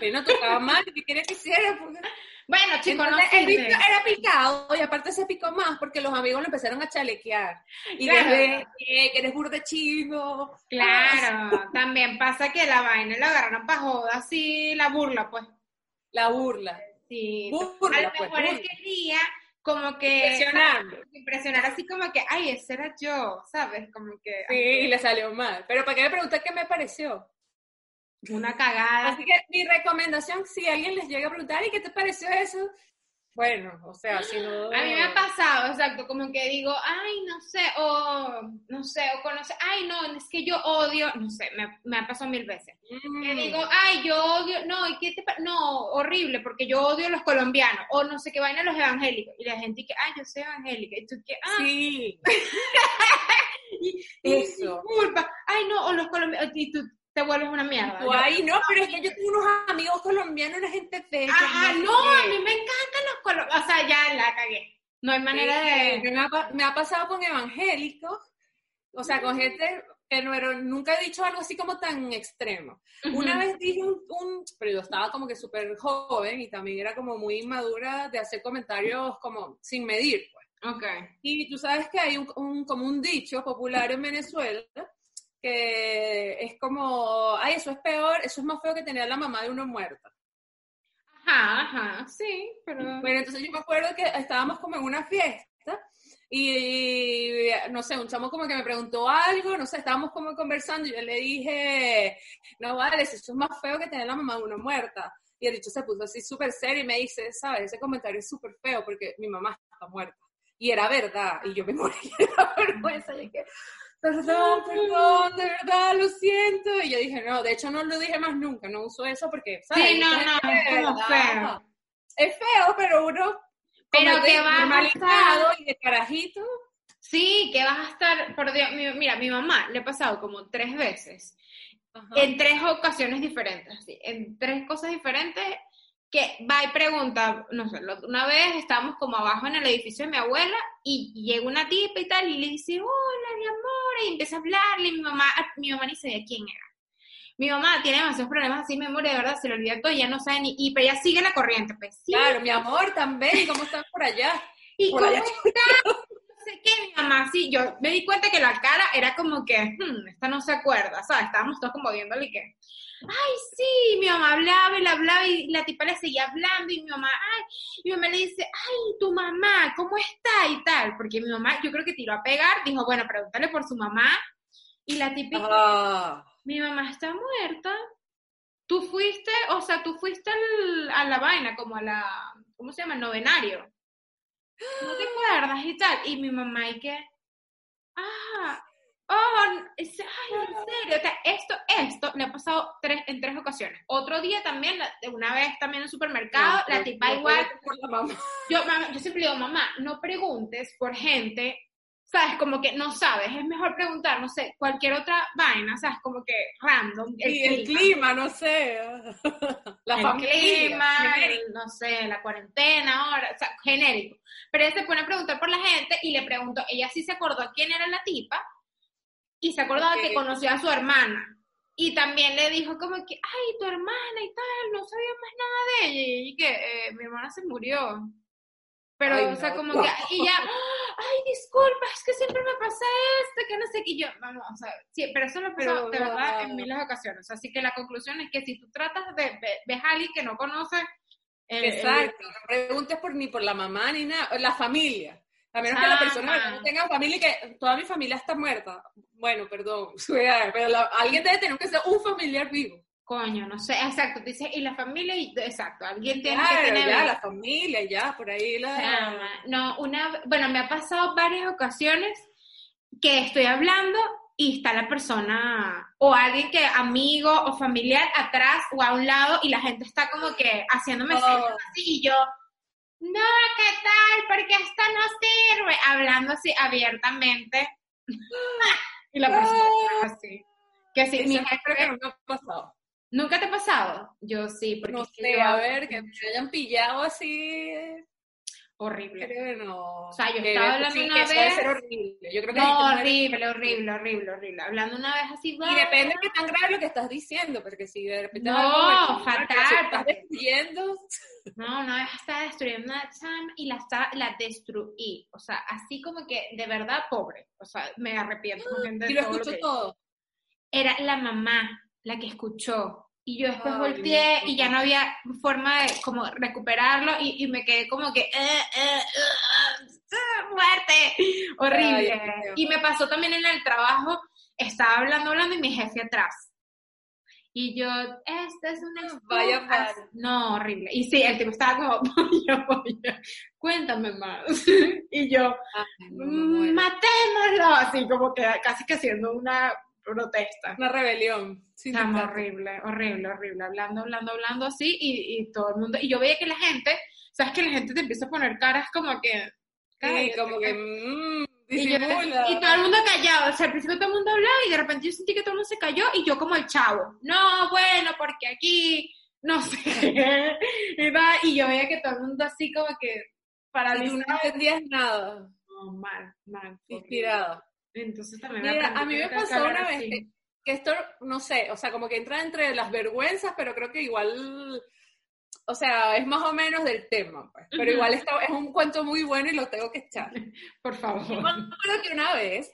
Que no tocaba mal, que quería que hiciera. Porque... Bueno, chicos, no sirve. era picado y aparte se picó más porque los amigos lo empezaron a chalequear. Y Claro. desde que eres burda chingo. Claro, también pasa que la vaina la agarraron para joda, así la burla, pues. La burla. Sí. Burla, a lo pues, mejor él burla. quería como que Impresionando. impresionar así como que, ay, ese era yo, ¿sabes? Como que Sí, y le salió mal. Pero ¿para qué me preguntas qué me pareció? Una cagada. Así que mi recomendación, si alguien les llega a preguntar, ¿y qué te pareció eso? Bueno, o sea, si no... A mí me ha pasado, exacto, como que digo, ay, no sé, o no sé, o conoce, ay, no, es que yo odio, no sé, me, me ha pasado mil veces. Mm. Que digo, ay, yo odio, no, ¿y qué te No, horrible, porque yo odio a los colombianos, o no sé qué vaina los evangélicos. Y la gente que, ay, yo soy evangélica, y tú que, ah, Sí, <laughs> y, y eso. disculpa, ay, no, o los colombianos, y tú te vuelves una mierda. Tú ahí no, pero es que yo tengo unos amigos colombianos, una gente fea. Ajá, no, a mí me encantan los colombianos, o sea, ya la cagué. No hay manera Sí, de... me, ha, me ha pasado con evangélicos, o sea, con gente que no era, nunca he dicho algo así como tan extremo. Una vez dije un, un- pero yo estaba como que súper joven y también era como muy inmadura de hacer comentarios como sin medir, pues. Ok. Y tú sabes que hay un, un- como un dicho popular en Venezuela que es como, ay, eso es peor, eso es más feo que tener a la mamá de uno muerta. Ajá, ajá, sí, pero... Bueno, entonces yo me acuerdo que estábamos como en una fiesta y, no sé, un chamo como que me preguntó algo, no sé, estábamos como conversando y yo le dije, no vale, eso es más feo que tener la mamá de uno muerta. Y el dicho se puso así súper serio y me dice, ¿sabes? Ese comentario es súper feo porque mi mamá está muerta. Y era verdad, y yo me morí <laughs> de la vergüenza. Y que, perdón, perdón, de verdad, lo siento. Y yo dije, no, de hecho no lo dije más nunca, no uso eso porque, ¿sabes? Sí, no, no, gente es como feo. es feo, pero uno Pero que va a normalizado y de carajito. Sí, que vas a estar, por Dios, mi- mira, mi mamá le ha pasado como tres veces, Ajá. en tres ocasiones diferentes, así, en tres cosas diferentes, que va y pregunta, no sé, una vez estábamos como abajo en el edificio de mi abuela y llega una tipa y tal, y le dice, hola, mi amor, y empieza a hablarle, y mi mamá, mi mamá ni sabía quién era. Mi mamá tiene demasiados problemas así de memoria, de verdad, se le olvida todo, ya no sabe ni, y pero ella sigue la corriente, pues sí, Claro, mi amor también, ¿cómo están por allá? <laughs> ¿Y Por cómo allá. está? <laughs> No sé qué, mi mamá, sí, yo me di cuenta que la cara era como que, hmm, esta no se acuerda, ¿sabes? Estábamos todos como viéndole y que, ay, sí, mi mamá hablaba y la hablaba y la tipa le seguía hablando y mi mamá, ay, y mi mamá le dice, ay, tu mamá, ¿cómo está? Y tal, porque mi mamá, yo creo que tiró a pegar, dijo, bueno, pregúntale por su mamá y la tipa, Ah, mi mamá está muerta. Tú fuiste, o sea, tú fuiste al- a la vaina, como a la, ¿cómo se llama? El novenario. ¿No te <gasps> acuerdas y tal? Y mi mamá y que, ah, oh, es- ay, en serio, O sea, esto, esto le ha pasado tres, en tres ocasiones. Otro día también, una vez también en el supermercado, la tipa igual, <laughs> yo, siempre digo, mamá, no preguntes por gente, sabes, como que no sabes, es mejor preguntar, no sé, cualquier otra vaina, sabes, como que random. El clima, no sé. <laughs> La el familia. clima, el, no sé, la cuarentena ahora, o sea, genérico. Pero ella se pone a preguntar por la gente y le preguntó, ella sí se acordó quién era la tipa y se acordaba que conoció a su hermana. Y también le dijo como que, ay, tu hermana y tal, no sabía más nada de ella. Y que eh, mi hermana se murió. Pero, Ay, o sea, no. como que, y ya, ay, disculpa, es que siempre me pasa esto, que no sé qué, y yo, vamos, o sea, sí, pero eso lo pasó de verdad ah. en miles de ocasiones. Así que la conclusión es que si tú tratas de, ve- ves a alguien que no conoce, Exacto. No preguntes por ni por la mamá ni nada. La familia. A menos que la persona no tenga familia y que toda mi familia está muerta. Bueno, perdón. <laughs> Pero la- alguien debe tener que ser un familiar vivo. coño, no sé, exacto, te dice, y la familia, exacto, alguien tiene que Claro, tener... ya, la familia, ya, por ahí la... Chama, No, una, bueno, me ha pasado varias ocasiones que estoy hablando y está la persona o alguien que amigo o familiar atrás o a un lado y la gente está como que haciéndome Oh. señas así y yo, no, ¿qué tal? Porque esto no sirve, hablando así abiertamente. <laughs> y la persona así. Que sí, Eso mi creo que jefe, me ha pasado. ¿nunca te ha pasado? Yo sí, porque No sé, a ver, que me hayan pillado así... horrible. Creo que no. O sea, yo estaba hablando sí, una eso debe vez- ser horrible. Yo creo que No, horrible, horrible, horrible, horrible. Hablando una vez así, Y depende de qué tan grave lo que estás diciendo, porque si de repente No, algo fatal, estás destruyendo, <laughs> No, una vez estaba destruyendo una chama y la, la destruí. O sea, así como que de verdad pobre. O sea, me arrepiento <gasps> de y lo todo lo escucho que- todo. Era la mamá la que escuchó. Y yo después Ay, volteé y ya no había forma de como recuperarlo y, y me quedé como que, eh, eh, eh, eh, muerte, horrible. Ay, y me pasó también en el trabajo, estaba hablando, hablando y mi jefe atrás. Y yo, esta es una Vaya excusa". padre. No, horrible. Y sí, el tipo estaba como, pollo, pollo, cuéntame más. y yo, Ay, no, "Mm, matémoslo, así como que casi que haciendo una protesta. Una rebelión. Horrible, horrible, horrible, hablando, hablando, hablando así y, y todo el mundo, y yo veía que la gente, sabes que la gente te empieza a poner caras como que, Sí, cállate, como que, cállate. mmm, y, yo- disimula. y todo el mundo callado, o sea, al principio todo el mundo hablaba y de repente yo sentí que todo el mundo se cayó y yo como el chavo, no, bueno, porque aquí, no <laughs> sé y, va, y yo veía que todo el mundo así como que tú paralizado, no entendías nada. No, mal, mal, horrible. Entonces también Mira, a mí me pasó una vez que, que esto, no sé, o sea, como que entra entre las vergüenzas, pero creo que igual, o sea, es más o menos del tema, pues. Pero igual está, es un cuento muy bueno y lo tengo que echar. <laughs> Por favor. Yo que una vez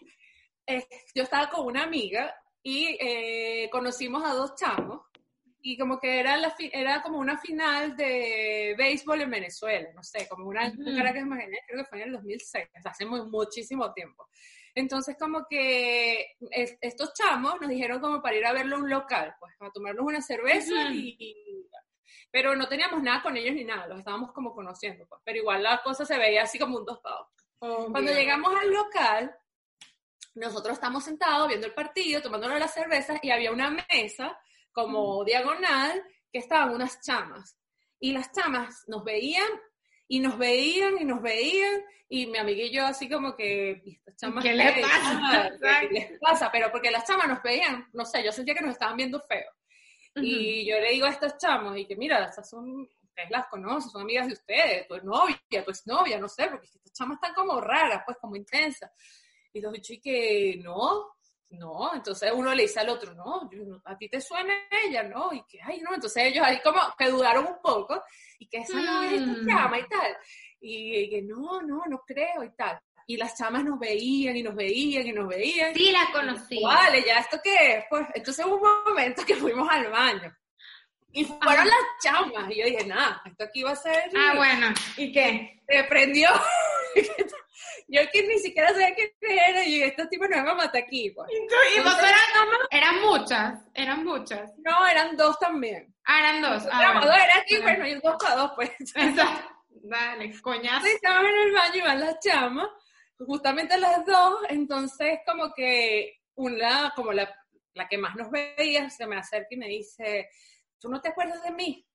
eh, yo estaba con una amiga y eh, conocimos a dos chamos y como que era, la era como una final de béisbol en Venezuela, no sé, como una Ujú. un Caracas Magallanes, creo que fue en el 2006, o sea, hace muy- muchísimo tiempo. Entonces como que es- estos chamos nos dijeron como para ir a verlo a un local, pues a tomarnos una cerveza Ujú. y, y- pero no teníamos nada con ellos ni nada, los estábamos como conociendo, pues, pero igual la cosa se veía así como un tostado. Cuando llegamos al local, nosotros estamos sentados viendo el partido, tomándonos las cervezas, y había una mesa como diagonal que estaban unas chamas. Y las chamas nos veían y nos veían y nos veían, y mi amiga y yo así como que, ¿y estas chamas ¿Qué le qué? pasa? ¿Qué les pasa? Pero porque las chamas nos veían, no sé, yo sentía que nos estaban viendo feo. Y yo le digo a estos chamos, y que mira, estas son, ustedes las conocen, son amigas de ustedes, tu novia, tu exnovia, no sé, porque estas chamas están como raras, pues como intensas. Y los bichos, y que no, no, entonces uno le dice al otro, no, a ti te suena ella, ¿no? Y que, ay, no, entonces ellos ahí como que dudaron un poco, y que esa no es esta Mm. chama y tal. Y, y que no, no, no creo y tal. Y las chamas nos veían y nos veían y nos veían. Sí, la conocí. Vale, ya esto qué es, pues. Entonces hubo un momento que fuimos al baño. Y fueron Ah. las chamas. Y yo dije, nada, esto aquí va a ser. Ah, bueno. ¿Y qué? Se prendió. <laughs> yo que ni siquiera sabía quién era. Y estos tipos nos van a matar aquí, pues. Y vos eran, eran muchas, eran muchas. No, eran dos también. Ah, eran dos. Ah, Éramos bueno. dos, era aquí, bueno, y dos para dos, pues. Exacto. Dale, coñazo. Estaban en el baño y van las chamas, justamente las dos, entonces como que una, como la, la que más nos veía, se me acerca y me dice, ¿tú no te acuerdas de mí?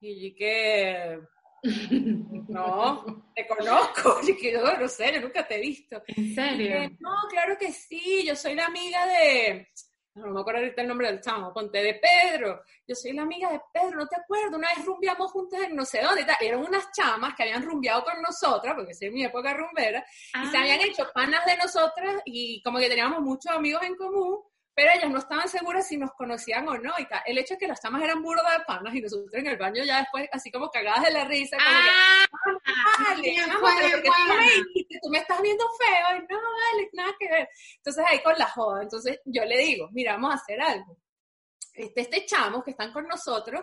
Y yo que, <laughs> no, te conozco, <laughs> y que yo no sé, yo nunca te he visto. ¿En serio? no, claro que sí, yo soy la amiga de, no me acuerdo ahorita el nombre del chamo, ponte de Pedro, yo soy la amiga de Pedro, no te acuerdo, una vez rumbiamos juntas en no sé dónde, eran unas chamas que habían rumbeado con nosotras, porque es mi época rumbera, y se habían ah. hecho panas de nosotras y como que teníamos muchos amigos en común, pero ellas no estaban seguras si nos conocían o no. Y. El hecho es que las chamas eran burdas de panas y nosotros en el baño ya después, así como cagadas de la risa. Como ah, que, ah, vale, tú me estás viendo feo. Y no, vale, nada que ver. Entonces ahí con la joda. Entonces yo le digo, mira, vamos a hacer algo. Este, este chamo que están con nosotros,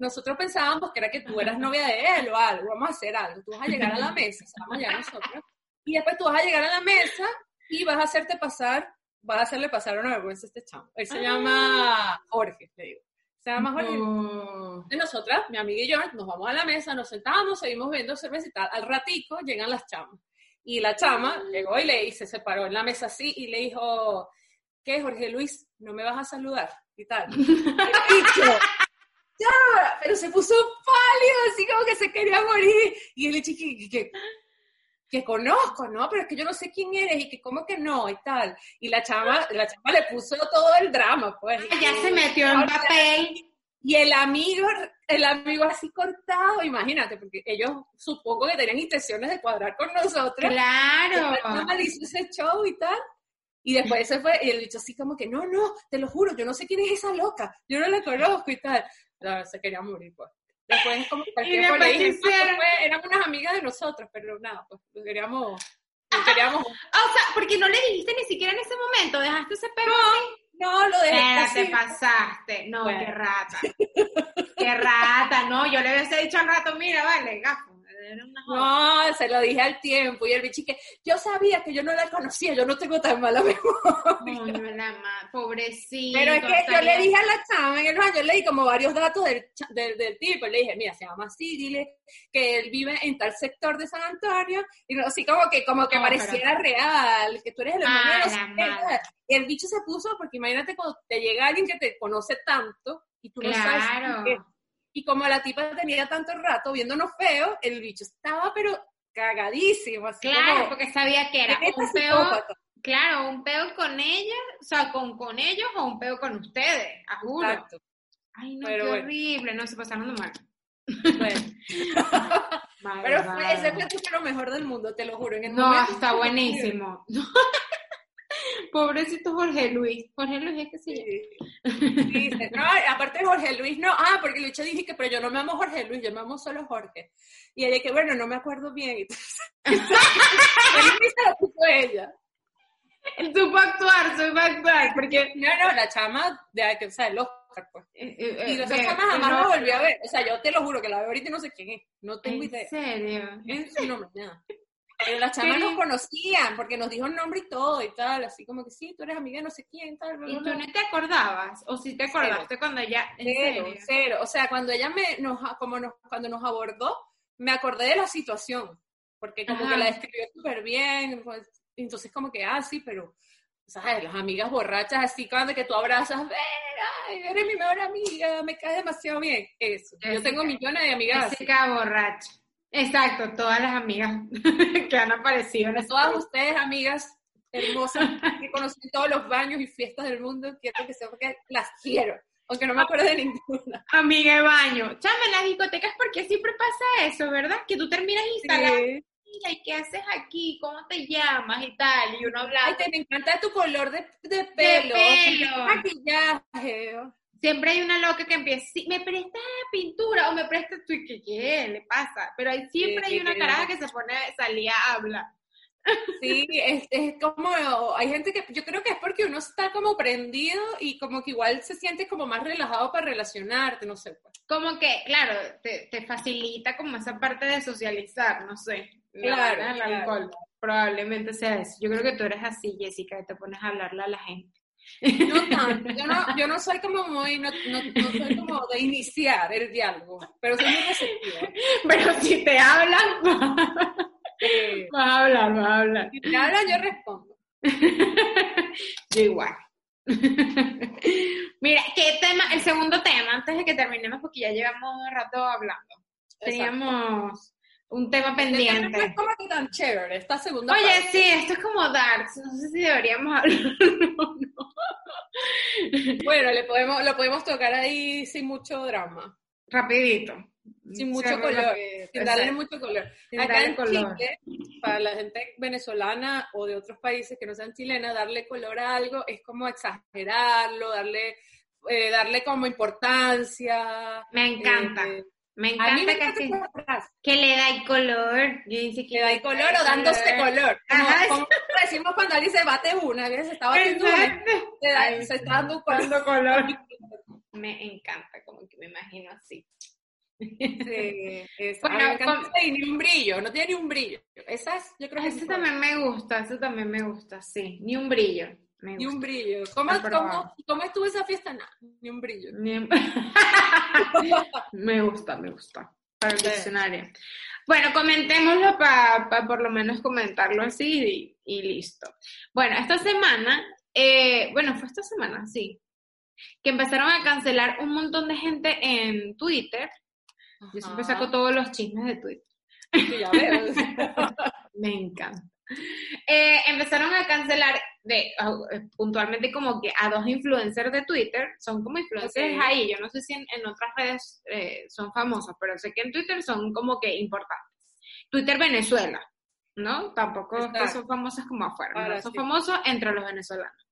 nosotros pensábamos que era que tú eras novia de él o algo, vamos a hacer algo. Tú vas a llegar a la mesa, vamos a llegar nosotros, y después tú vas a llegar a la mesa y vas a hacerte pasar va a hacerle pasar una vergüenza a este chamo. Él se llama Jorge, le digo. Se llama Jorge. De nosotras, mi amiga y yo, nos vamos a la mesa, nos sentamos, seguimos viendo cerveza y tal. Al ratico llegan las chamas. Y la chama llegó y le se separó en la mesa así y le dijo, ¿qué, Jorge Luis? ¿No me vas a saludar? Y tal. <laughs> Y dicho, ya, pero se puso pálido, así como que se quería morir. Y él le dije, ¿qué, que conozco, ¿no? Pero es que yo no sé quién eres y que cómo que no y tal. Y la chava, la chava le puso todo el drama, pues. Ya se metió en papel. Y el amigo, el amigo así cortado, imagínate, porque ellos supongo que tenían intenciones de cuadrar con nosotros. Claro. Y hizo ese show y tal. Y después se fue, y el bicho así como que, no, no, te lo juro, yo no sé quién es esa loca, yo no la conozco y tal. No, se quería morir, pues. Después, como cualquier por ahí, eran unas amigas de nosotros, pero nada, pues queríamos. queríamos... Ah, o sea, porque no le dijiste ni siquiera en ese momento, dejaste ese perro no, No, lo dejé. te pasaste. No, qué rata. <laughs> qué rata, no. Yo le hubiese dicho al rato, mira, vale, gafo. No, se lo dije al tiempo y el bichique, yo sabía que yo no la conocía, yo no tengo tan mala <laughs> memoria. No, la ma pobrecito. Pero es que yo le dije a la chama en el baño, le di como varios datos del, del, tipo, le dije, mira, se llama así, dile que él vive en tal sector de San Antonio, y así como que, como que pareciera real, que tú eres el hermano de Y el bicho se puso, porque imagínate cuando te llega alguien que te conoce tanto, y tú no sabes qué y como la tipa tenía tanto rato viéndonos feo, el bicho estaba pero cagadísimo. claro, porque sabía que era un peo, claro, un peo con ella, o sea, con, con ellos o un peo con ustedes, a juro. Exacto. Ay, no, qué horrible, no, se pasaron de mal. Bueno. <laughs> pero ese fue lo mejor del mundo, te lo juro. En el no, está buenísimo. <laughs> Pobrecito Jorge Luis. Jorge Luis es que sí. no, aparte de Jorge Luis, no. Ah, porque Lucha dije que, pero yo no me amo Jorge Luis, yo me amo solo Jorge. Y ella que, bueno, no me acuerdo bien. <laughs> Entonces, ella. Él supo actuar, actuar, porque... No, no, la chama de, o sea, el Oscar, pues. Eh, eh, y esa chama jamás la volví a ver. O sea, yo te lo juro que la veo ahorita y no sé quién es. No tengo idea. ¿En serio? Nombre, nada. Pero las chamas nos conocían, porque nos dijo el nombre y todo y tal, así como que sí, tú eres amiga de no sé quién, tal. ¿Y tú no te acordabas? ¿O sí te acordaste cuando ella, en cero, Cero, o sea, cuando ella me, nos, como nos, cuando nos abordó, me acordé de la situación, porque como que la describió súper bien, pues, entonces como que, ah, sí, pero, ¿sabes? Las amigas borrachas así, cuando que tú abrazas, ay, eres mi mejor amiga, me cae demasiado bien, eso. Yo tengo millones de amigas. Jessica borracha. Exacto, todas las amigas <laughs> que han aparecido. En todas ustedes, amigas hermosas, que conocen todos los baños y fiestas del mundo, quiero que sepan que las quiero, aunque no me acuerdo de ninguna. Amiga de baño. Chama, en las discotecas, porque siempre pasa eso, ¿verdad? Que tú terminas instalando. ¿y qué haces aquí? ¿Cómo te llamas? Y tal, y uno habla. Ay, te me encanta tu color de, de pelo. De pelo. Maquillaje. Siempre hay una loca que empieza, me presta pintura o me presta tu ¿qué, qué le pasa? Pero hay, siempre hay una caraja que se pone, salía a hablar. Sí, es, es, como, hay gente que, yo creo que es porque uno está como prendido y como que igual se siente como más relajado para relacionarte, no sé. Pues. Como que, claro, te, te facilita como esa parte de socializar, no sé. Claro, el alcohol. Probablemente sea eso. Yo creo que tú eres así, Jessica, que te pones a hablarle a la gente. No tanto, yo no, yo no soy como muy, no, no, no soy como de iniciar el diálogo, pero soy muy receptiva. Pero si te hablan, Eh, <laughs> vas a hablar, vas a hablar. si me hablan, yo respondo. Yo igual. Mira, ¿qué tema? El segundo tema, antes de que terminemos, porque ya llevamos un rato hablando. Teníamos un tema No pendiente. es como que tan chévere esta segunda Oye, parte. sí, esto es como Darks. No sé si deberíamos hablar o <laughs> no. Bueno, le podemos, lo podemos tocar ahí sin mucho drama, Rapidito. sin mucho color, rapidito, sin darle exacto. mucho color. Sin Acá en color. Chile, para la gente venezolana o de otros países que no sean chilenas, darle color a algo es como exagerarlo, darle, eh, darle como importancia. Me encanta. eh, me a mí me encanta que, frase, le da color. Yo dice que da el color o dándose color. Ajá, como decimos cuando alguien se bate una, se está batiendo una, se, da- Ay, se está dando color. <laughs> Me encanta, como que me imagino así. Sí, esa. Bueno, con- ni un brillo, no tiene ni un brillo. Esas, yo creo que Eso también me gusta, eso también me gusta, sí. Ni un brillo. Me Ni un brillo. ¿Cómo, cómo, vamos. ¿Cómo estuvo esa fiesta? Nada, ni un brillo. Ni un- <laughs> me gusta, me gusta. Para el diccionario. Bueno, comentémoslo para por lo menos comentarlo así y, y listo. Bueno, esta semana, eh, bueno, fue esta semana, sí, que empezaron a cancelar un montón de gente en Twitter. Yo siempre saco todos los chismes de Twitter. Sí, ya veo. <laughs> Me encanta. Eh, empezaron a cancelar de, eh, puntualmente como que a dos influencers de Twitter, son como influencers ahí, yo no sé si en, en otras redes eh, son famosos, pero sé que en Twitter son como que importantes. Twitter Venezuela, ¿no? Tampoco es que Exacto. son famosos como afuera, ¿no? Son sí. famosos entre los venezolanos.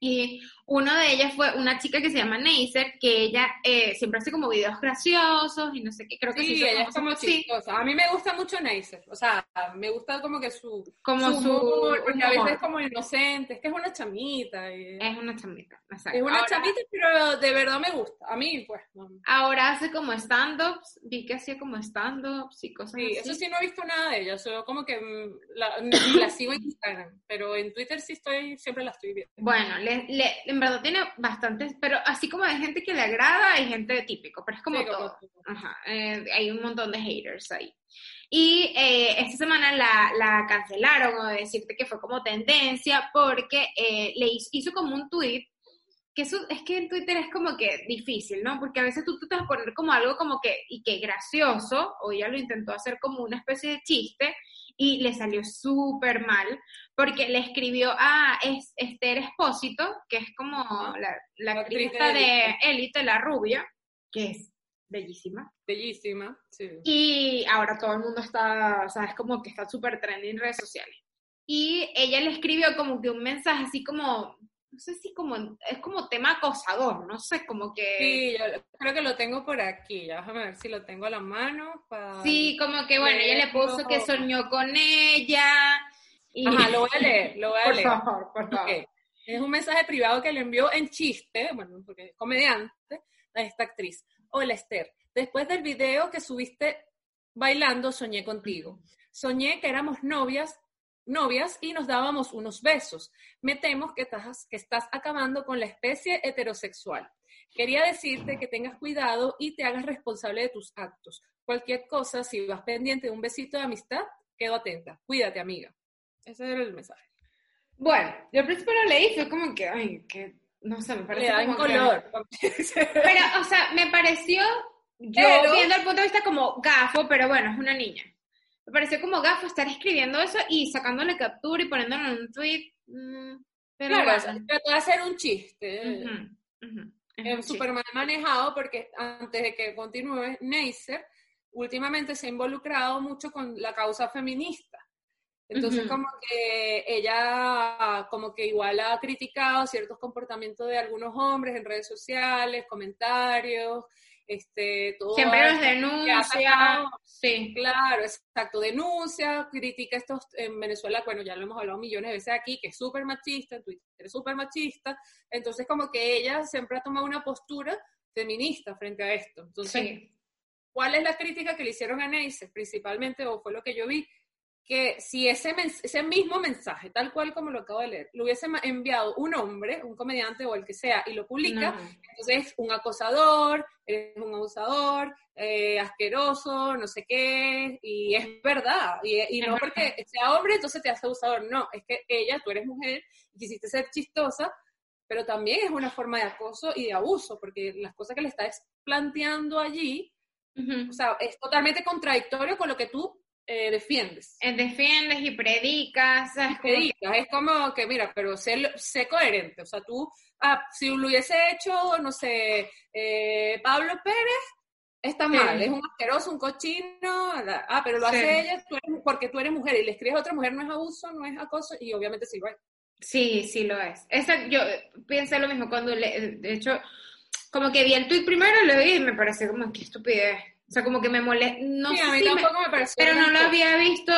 Y uno de ellas fue una chica que se llama Neisser, que ella eh, siempre hace como videos graciosos y no sé qué, creo que Sí, hizo ella es como por- sí, chistosa. A mí me gusta mucho Neisser. O sea, me gusta como que su, como su, humor, porque a veces humor. es como inocente, es que es una chamita. y- Es una chamita, exacto. es una ahora, chamita, pero de verdad me gusta. A mí, pues. no. ahora hace como stand-ups, vi que hacía como stand-ups y cosas Sí, así. eso sí no he visto nada de ella, solo como que mm, la, <clears throat> la sigo en Instagram, pero en Twitter sí estoy, siempre la estoy viendo. Bueno, le, le- en verdad tiene bastantes, pero así como hay gente que le agrada, hay gente típico, pero es como Sí, como todo. tú. Ajá, eh, hay un montón de haters ahí. Y eh, esta semana la, la cancelaron, o decirte que fue como tendencia, porque eh, le hizo, hizo como un tweet, que eso es que en Twitter es como que difícil, ¿no? Porque a veces tú, tú te vas a poner como algo como que, y que gracioso, o ella lo intentó hacer como una especie de chiste, y le salió súper mal, porque le escribió a es- Esther Espósito, que es como la, la La actriz de Élite. La rubia, que es bellísima. Bellísima, sí. Y ahora todo el mundo está, o sea, es como que está súper trendy en redes sociales. Y ella le escribió como que un mensaje así como, no sé si como, es como tema acosador, no sé, como que... Sí, yo creo que lo tengo por aquí. Ya déjame ver si lo tengo a la mano. para- Sí, como que bueno, ella le puso que soñó con ella. Y... Ajá, lo voy a leer, lo voy a por leer. favor, por favor. Es un mensaje privado que le envió en chiste, bueno, porque es comediante, a esta actriz. Hola Esther, después del video que subiste bailando, soñé contigo. Soñé que éramos novias, novias y nos dábamos unos besos. Me temo que estás, que estás acabando con la especie heterosexual. Quería decirte que tengas cuidado y te hagas responsable de tus actos. Cualquier cosa, si vas pendiente de un besito de amistad, quedo atenta. Cuídate, amiga. Ese era el mensaje. Bueno, yo al principio lo leí y fue como que, ay, que, no sé, me Le como que- color. <laughs> Pero, o sea, me pareció, yo Pero- viendo el punto de vista como gafo, pero bueno, es una niña. Me pareció como gafo estar escribiendo eso y sacándole captura y poniéndolo en un tweet. mm, pero Claro, bueno. trató de hacer un chiste. Eh, un súper mal manejado porque antes de que continúe, Neisser últimamente se ha involucrado mucho con la causa feminista. Entonces, como que ella, como que igual ha criticado ciertos comportamientos de algunos hombres en redes sociales, comentarios, este, todo. Siempre los denuncia. Sí. Claro, exacto, denuncia, critica estos, en Venezuela, bueno, ya lo hemos hablado millones de veces aquí, que es súper machista, en Twitter es súper machista, entonces como que ella siempre ha tomado una postura feminista frente a esto. Entonces, Sí. ¿cuál es la crítica que le hicieron a Neisser principalmente, o fue lo que yo vi? Que si ese, ese mismo mensaje, tal cual como lo acabo de leer, lo hubiese enviado un hombre, un comediante o el que sea, y lo publica, entonces es un acosador, eres un abusador, eh, asqueroso, no sé qué, y es verdad, y, no porque sea hombre, entonces te hace abusador, no, es que ella, tú eres mujer, y quisiste ser chistosa, pero también es una forma de acoso y de abuso, porque las cosas que le estás planteando allí, o sea, es totalmente contradictorio con lo que tú eh, defiendes. Eh, defiendes y predicas. predicas. Es como que, mira, pero sé, sé coherente. O sea, tú, ah, si lo hubiese hecho, no sé, eh, Pablo Pérez, está mal, es un asqueroso, un cochino, ah, pero lo hace ella porque tú eres mujer y le escribes a otra mujer, no es abuso, no es acoso, y obviamente sí lo es. Sí, sí lo es. Esa, yo pensé lo mismo cuando, le, de hecho, como que vi el tweet primero, lo vi y me pareció como que estupidez. O sea, como que me molesta. No sí, a mí tampoco me, pareció. Pero no lo había visto,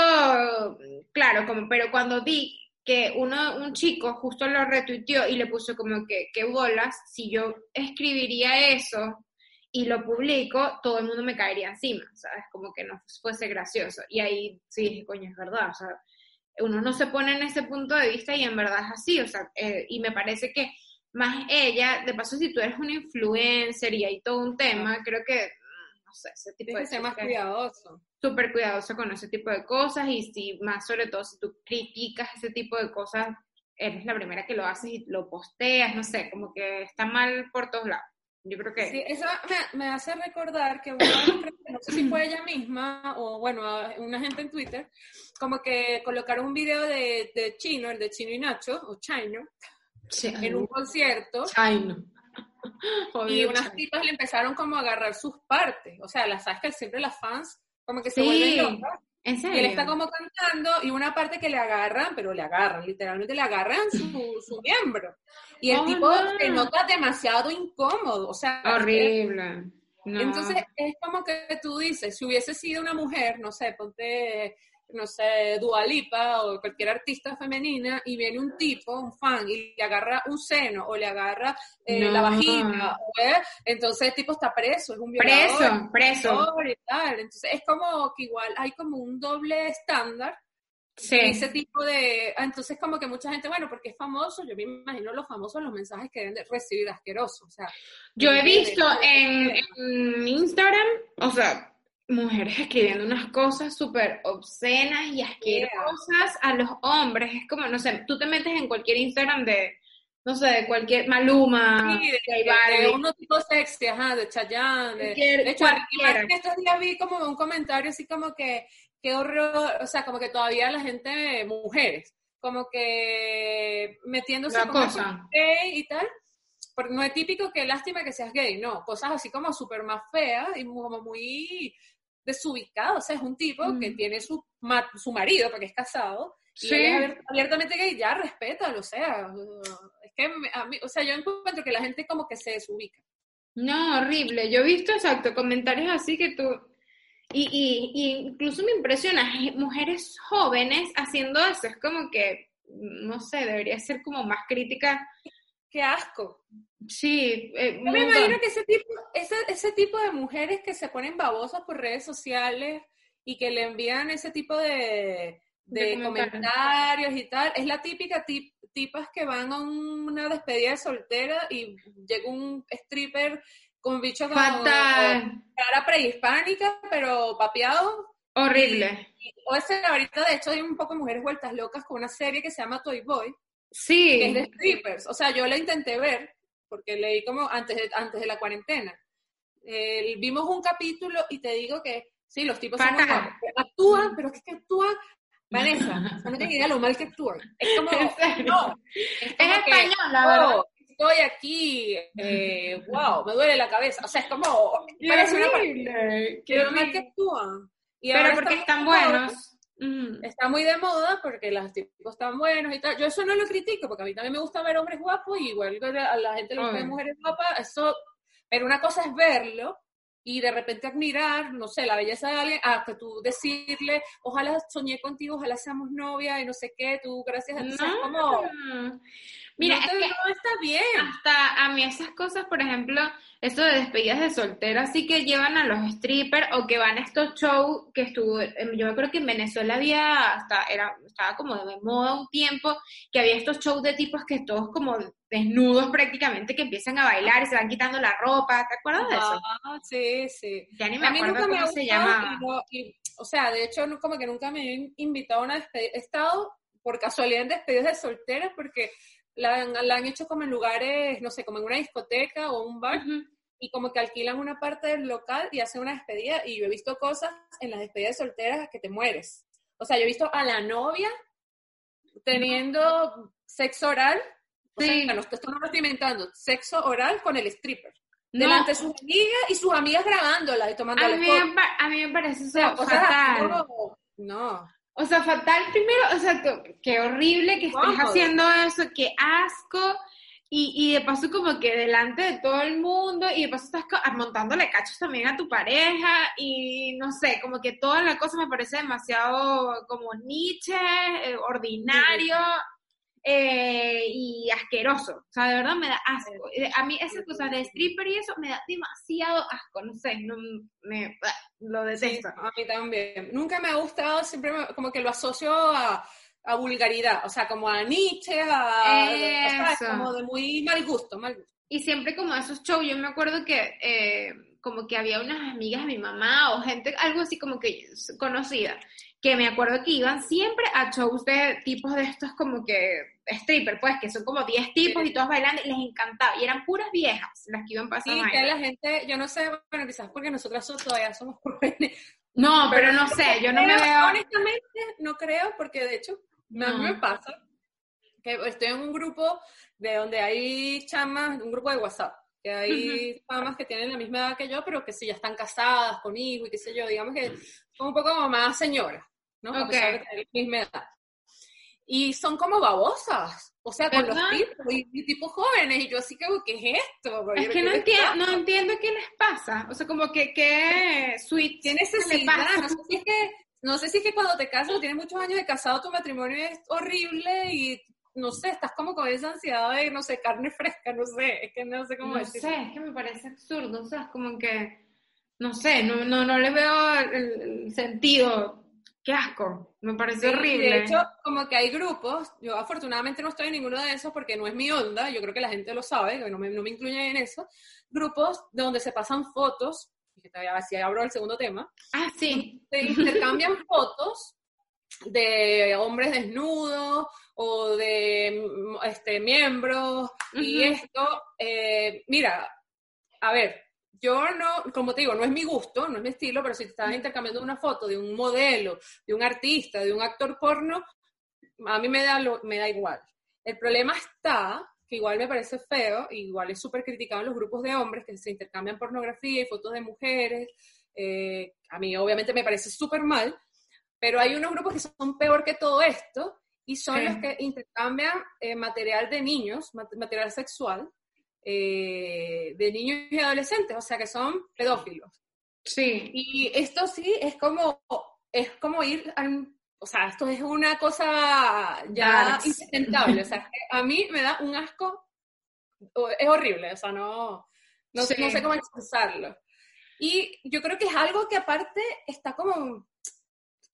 claro, como, pero cuando vi que uno, un chico justo lo retuiteó y le puso como que, qué bolas, si yo escribiría eso y lo publico, todo el mundo me caería encima, ¿sabes? Como que no fuese gracioso. Y ahí sí dije, coño, es verdad, o sea, uno no se pone en ese punto de vista y en verdad es así, o sea, eh, y me parece que más ella, de paso, si tú eres una influencer y hay todo un tema, creo que no sé, ese tipo de ser más cuidadoso. Súper cuidadoso con ese tipo de cosas y si más sobre todo si tú criticas ese tipo de cosas, eres la primera que lo haces y lo posteas, no sé, como que está mal por todos lados. Yo creo que... Sí, eso me, hace recordar que no sé si fue ella misma o bueno, una gente en Twitter, como que colocaron un video de, de Chino, el de Chino y Nacho, o Chino, en un concierto. Chino <laughs> y unas tipas le empezaron como a agarrar sus partes. O sea, las sabes que siempre las fans como que se vuelven locas. ¿En serio? Y él está como cantando y una parte que le agarran, pero le agarran, literalmente le agarran su, <laughs> su miembro. Y el oh, tipo se nota demasiado incómodo, o sea... Horrible. Entonces es como que tú dices, si hubiese sido una mujer, no sé, ponte no sé, Dualipa o cualquier artista femenina y viene un tipo, un fan, y le agarra un seno o le agarra eh, la vagina, entonces el tipo está preso, es un violador. Preso, preso. Y tal. Entonces es como que igual hay como un doble estándar. Sí. Ese tipo de. Ah, entonces, como que mucha gente, bueno, porque es famoso, yo me imagino los famosos, los mensajes que deben de recibir asquerosos. O sea, yo he visto en, en Instagram, o sea, mujeres escribiendo unas cosas súper obscenas y asquerosas a los hombres. Es como, no sé, tú te metes en cualquier Instagram de, no sé, de cualquier Maluma, sí, de, de, uno tipo sexy, ajá, de Chayanne. De, hecho, estos días vi como un comentario así como que, qué horror, o sea, como que todavía la gente, mujeres, como que metiéndose cosa. gay y tal. Porque no es típico que lástima que seas gay, no, cosas así como súper más feas y como muy desubicado, o sea, es un tipo que mm. tiene su, su marido, porque es casado, y es abiertamente gay, ya respétalo, o sea, es que a mí, o sea, yo encuentro que la gente como que se desubica. No, horrible, yo he visto, exacto, comentarios así que tú, y, y, incluso me impresiona, mujeres jóvenes haciendo eso, es como que, no sé, debería ser como más crítica. Qué asco. Sí, eh, me imagino que ese tipo, ese, ese tipo de mujeres que se ponen babosas por redes sociales y que le envían ese tipo de, de, comentarios y tal, es la típica tip, tipas que van a una despedida de soltera y llega un stripper con bicho como cara prehispánica, pero papeado. Horrible. o ese ahorita de hecho hay un poco mujeres vueltas locas con una serie que se llama Toy Boy. Sí. Que es de strippers. O sea, yo la intenté ver porque leí como antes de, antes de la cuarentena. vimos un capítulo y te digo que sí, los tipos son actúan, pero es que actúan, Vanessa, no tienes idea lo mal que actúan. Es como, <laughs> no, es, español, la verdad. Oh, estoy aquí, eh, wow, me duele la cabeza. O sea, es como, parece horrible, una mal que actúan. Y pero porque están buenos. Está muy de moda porque los tipos están buenos y tal. Yo eso no lo critico porque a mí también me gusta ver hombres guapos y igual a la gente le gusta ver mujeres guapas. Eso, pero una cosa es verlo y de repente admirar, no sé, la belleza de alguien, a que tú decirle, ojalá soñé contigo, ojalá seamos novia y no sé qué, tú gracias a ti, No. como, Mira, no, es te- que no está bien. hasta a mí esas cosas, por ejemplo, eso de despedidas de soltera, así que llevan a los strippers o que van a estos shows que estuvo, em, yo creo que en Venezuela había hasta, era, estaba como de moda un tiempo, que había estos shows de tipos que todos como desnudos prácticamente, que empiezan a bailar y se van quitando la ropa, ¿te acuerdas de eso? Ah, sí, sí. Ya ni me A mí nunca me se gustado, llama. y no- y, o sea, de hecho, como que nunca me han invitado a una despedida. He estado por casualidad en despedidas de solteras porque la, han- la han hecho como en lugares, no sé, como en una discoteca o un bar, y como que alquilan una parte del local y hacen una despedida. Y yo he visto cosas en las despedidas de solteras que te mueres. O sea, yo he visto a la novia teniendo sexo oral. O Sí. sea, no, esto no lo estoy inventando. Sexo oral con el stripper. No, Delante de sus amigas y sus amigas grabándola y a tomándole mí, me, a mí me parece O eso sea, cosas así fatal. No. O sea, fatal primero, o sea, qué horrible que estés haciendo eso, qué asco. Y, y de paso como que delante de todo el mundo y de paso estás montándole cachos también a tu pareja y no sé, como que toda la cosa me parece demasiado como Nietzsche, eh, ordinario eh, y asqueroso. O sea, de verdad me da asco. A mí esas cosas de stripper y eso me da demasiado asco, no sé, no, me, lo Sí, detesto. a mí también. Nunca me ha gustado, siempre me- como que lo asocio a, a vulgaridad, o sea, como a Nietzsche, a, Eso. como de muy mal gusto, mal gusto. Y siempre como esos shows, yo me acuerdo que eh, como que había unas amigas de mi mamá o gente, algo así como que conocida, que me acuerdo que iban siempre a shows de tipos de estos como que stripper, pues que son como 10 tipos y todas bailando y les encantaba. Y eran puras viejas las que iban pasando. Sí, que la gente, yo no sé, bueno, quizás porque nosotras so- todavía somos jóvenes. No, pero no sé, yo no me veo... Honestamente, no creo, porque de hecho, me- a mí No. me pasa que estoy en un grupo de donde hay chamas, un grupo de WhatsApp, que hay chamas que tienen la misma edad que yo, pero que sí ya están casadas, con hijos y qué sé yo, digamos que son un poco como más señoras, ¿no? A Ok. pesar de tener la misma edad. Y son como babosas, o sea, con ¿Verdad? los tipos, y, y tipos jóvenes, y yo así que, ¿qué es esto? Porque Es que ¿qué no entiendo, no entiendo qué les pasa. O sea, como que qué sweet ¿Qué necesidad? No sé si es que, no sé si es que cuando te casas o tienes muchos años de casado, tu matrimonio es horrible y no sé, estás como con esa ansiedad de, no sé, carne fresca, no sé, es que no sé cómo No decir. sé, es que me parece absurdo, o sea, es como que, no sé, no, no, no le veo el, el sentido. Qué asco, me Sí, y horrible. De hecho, como que hay grupos, yo afortunadamente no estoy en ninguno de esos porque no es mi onda, yo creo que la gente lo sabe, que no me, no me incluye en eso, grupos donde se pasan fotos, que todavía así abro el segundo tema, ah, sí. se intercambian <laughs> fotos de hombres desnudos o de este, miembros y esto, eh, mira, a ver, yo no, como te digo, no es mi gusto, no es mi estilo, pero si te estás intercambiando una foto de un modelo, de un artista, de un actor porno, a mí me da, lo- me da igual. El problema está, que igual me parece feo, igual es súper criticado en los grupos de hombres que se intercambian pornografía y fotos de mujeres, eh, a mí obviamente me parece súper mal, pero hay unos grupos que son peor que todo esto y son Sí. los que intercambian eh, material de niños, mat- material sexual, eh, de niños y adolescentes, o sea que son pedófilos. Sí. Y esto sí es como, es como ir al, o sea, esto es una cosa ya Darks. insustentable, o sea, a mí me da un asco, es horrible, o sea, no, no, sé, Sí. no sé cómo expresarlo. Y yo creo que es algo que aparte está como,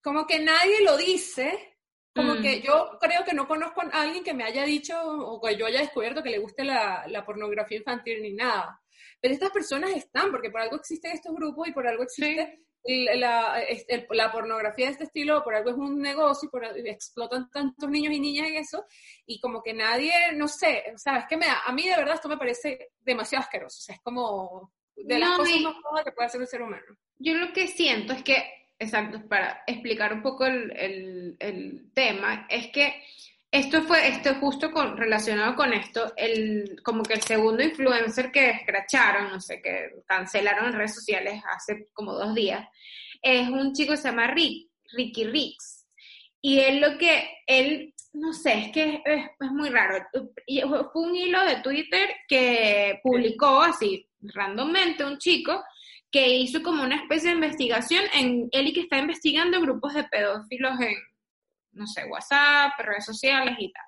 como que nadie lo dice, como Mm. que yo creo que no conozco a alguien que me haya dicho o que yo haya descubierto que le guste la, la pornografía infantil ni nada. Pero estas personas están, porque por algo existen estos grupos y por algo existe el- la, es- el- la pornografía de este estilo, por algo es un negocio y por explotan tantos niños y niñas en eso, y como que nadie, no sé, o sea, es que me a mí de verdad esto me parece demasiado asqueroso, o sea, es como de las No, cosas más cómodas que puede hacer un ser humano. Yo lo que siento es que, exacto, para explicar un poco el, el- tema, es que esto fue, esto justo con, relacionado con esto, el, como que el segundo influencer que escracharon, no sé, que cancelaron en redes sociales hace como dos días, es un chico que se llama Rick, Ricky Ricks. Y él lo que, él, no sé, es que es, es muy raro. Fue un hilo de Twitter que publicó así, randommente, un chico, que hizo como una especie de investigación en él y que está investigando grupos de pedófilos en, no sé, WhatsApp, redes sociales y tal.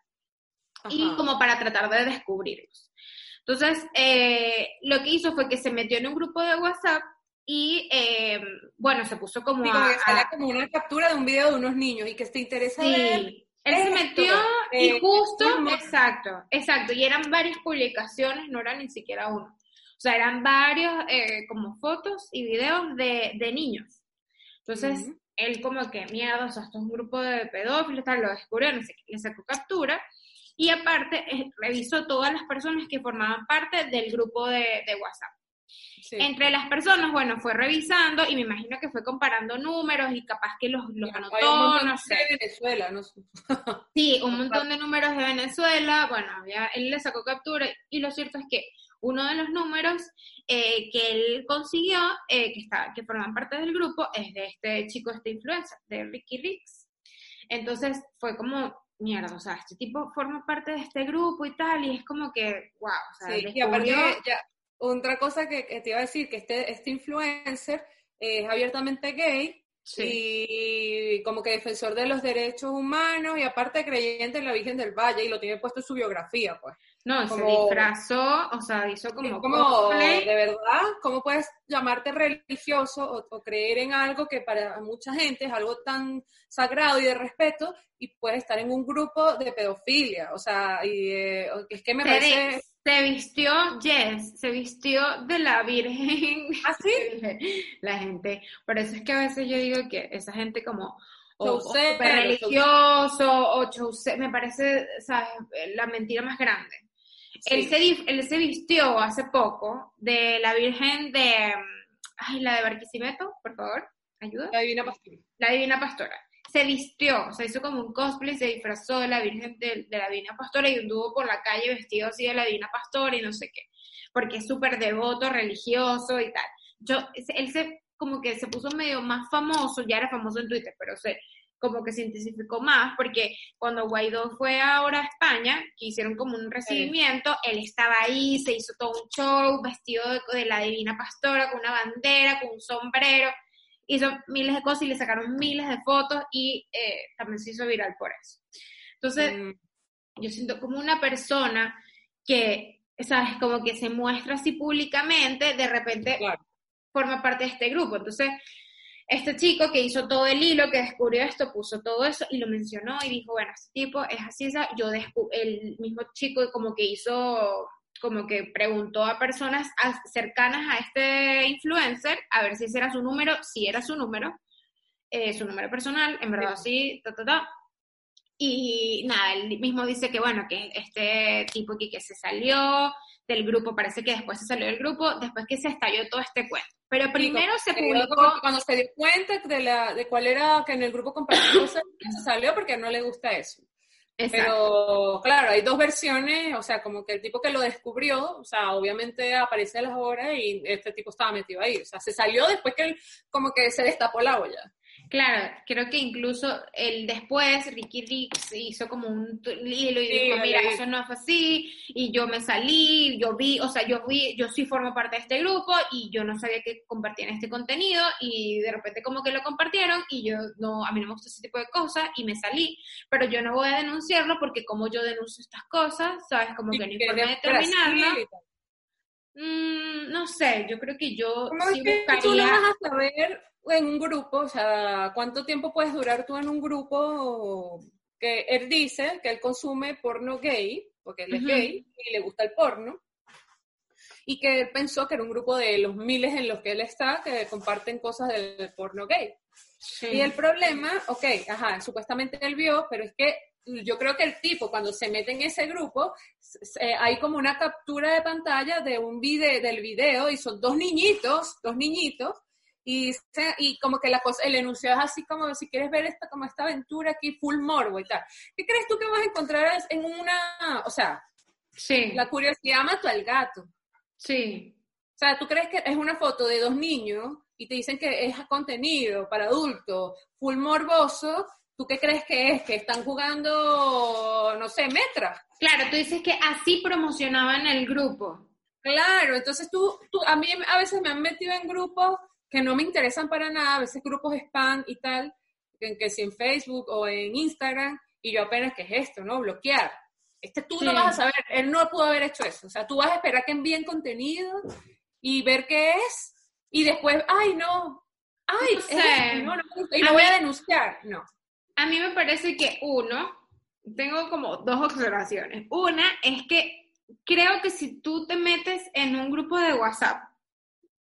Y como para tratar de descubrirlos. Entonces, eh, lo que hizo fue que se metió en un grupo de WhatsApp y, eh, bueno, se puso como, a, como una captura de un video de unos niños y que te interesa sí. Él se metió y eh, justo, exacto, exacto, y eran varias publicaciones, no era ni siquiera uno. O sea, eran varios como fotos y videos de, de niños. Entonces, él como que miedo, o sea, esto es un grupo de pedófilos, tal, lo descubrió, no sé le sacó captura y aparte eh, revisó todas las personas que formaban parte del grupo de, WhatsApp. Entre las personas, bueno, fue revisando y me imagino que fue comparando números y capaz que los, los anotó, no sé. De Venezuela, no sé. Sí, un <laughs> montón de números de Venezuela, bueno, él le sacó captura y lo cierto es que uno de los números eh, que él consiguió, eh, que, está, que forman parte del grupo, es de este chico, este influencer, de Ricky Ricks. Entonces fue como, mierda, o sea, este tipo forma parte de este grupo y tal, y es como que, wow, o sea, sí, y aparte, ya, otra cosa que, te iba a decir, que este, este influencer es abiertamente gay, y como que defensor de los derechos humanos y aparte creyente en la Virgen del Valle y lo tiene puesto en su biografía, pues. No, se disfrazó, o sea, hizo como, como de verdad, ¿cómo puedes llamarte religioso o, creer en algo que para mucha gente es algo tan sagrado y de respeto y puedes estar en un grupo de pedofilia? O sea, y eh, es que me se parece... Se vistió, Jess, se vistió de la Virgen. ¿Ah, sí? <laughs> la gente. Por eso es que a veces yo digo que esa gente como o, super religioso, o me parece, ¿sabes? La mentira más grande. Él, se, se vistió hace poco de la Virgen de. Ay, la de Barquisimeto, por favor, ayuda. La Divina Pastora. La Divina Pastora. Se vistió, o sea, hizo como un cosplay, se disfrazó de la Virgen de, la Divina Pastora y anduvo por la calle vestido así de la Divina Pastora y no sé qué. Porque es súper devoto, religioso y tal. Yo, él se, como que se puso medio más famoso, ya era famoso en Twitter, pero se, como que se intensificó más, porque cuando Guaidó fue ahora a España, que hicieron como un recibimiento, él estaba ahí, se hizo todo un show, vestido de, la divina pastora, con una bandera, con un sombrero, hizo miles de cosas y le sacaron miles de fotos y eh, también se hizo viral por eso. Entonces, mm. yo siento como una persona que, ¿sabes? Como que se muestra así públicamente, de repente forma parte de este grupo. Entonces, este chico que hizo todo el hilo, que descubrió esto, puso todo eso y lo mencionó y dijo, bueno, este tipo es así, yo el mismo chico como que hizo, como que preguntó a personas cercanas a este influencer a ver si ese era su número, si era su número, eh, su número personal, en verdad sí, ta, ta, ta. Y nada, él mismo dice que bueno, que este tipo aquí que se salió, del grupo, parece que después se salió del grupo, después que se estalló todo este cuento. Pero primero se publicó... Cuando se dio cuenta de, la, de cuál era que en el grupo compartido se salió porque no le gusta eso. Pero claro, hay dos versiones, o sea, como que el tipo que lo descubrió, o sea, obviamente aparece a las horas y este tipo estaba metido ahí, o sea, se salió después que él como que se destapó la olla. Claro, creo que incluso el después Ricky Ricks hizo como un hilo y dijo, mira, eso no fue así, y yo me salí, yo vi, o sea, yo vi, yo sí formo parte de este grupo y yo no sabía que compartían este contenido y de repente como que lo compartieron y yo no, a mí no me gusta ese tipo de cosas y me salí, pero yo no voy a denunciarlo porque como yo denuncio estas cosas, sabes, como que no hay forma de terminarlo. Mm, no sé, yo creo que yo sí buscaría... Tú no vas a saber en un grupo, o sea, ¿cuánto tiempo puedes durar tú en un grupo que él dice que él consume porno gay, porque él es gay y le gusta el porno? Y que él pensó que era un grupo de los miles en los que él está que comparten cosas del porno gay. Y el problema, ok, ajá, supuestamente él vio, pero es que yo creo que el tipo cuando se mete en ese grupo hay como una captura de pantalla de un video del video y son dos niñitos, dos niñitos y, y como que la cosa, el enunciado es así como si quieres ver esta como esta aventura aquí full morbo y tal. ¿Qué crees tú que vas a encontrar en una, o sea, sí. la curiosidad mató al gato? Sí. O sea, ¿tú crees que es una foto de dos niños y te dicen que es contenido para adultos, full morboso, ¿Tú qué crees que es? ¿Que están jugando, no sé, metras? Claro, tú dices que así promocionaban el grupo. Claro, entonces tú, tú, a mí a veces me han metido en grupos que no me interesan para nada, a veces grupos spam y tal, que, que si en Facebook o en Instagram, y yo apenas, ¿qué es esto? ¿No? Bloquear. Este tú no Sí. vas a saber, él no pudo haber hecho eso. O sea, tú vas a esperar que envíen contenido y ver qué es, y después, ay, no, ay, No es sé. esto, no, no y lo voy a denunciar. No. A mí me parece que uno, tengo como dos observaciones. Una es que creo que si tú te metes en un grupo de WhatsApp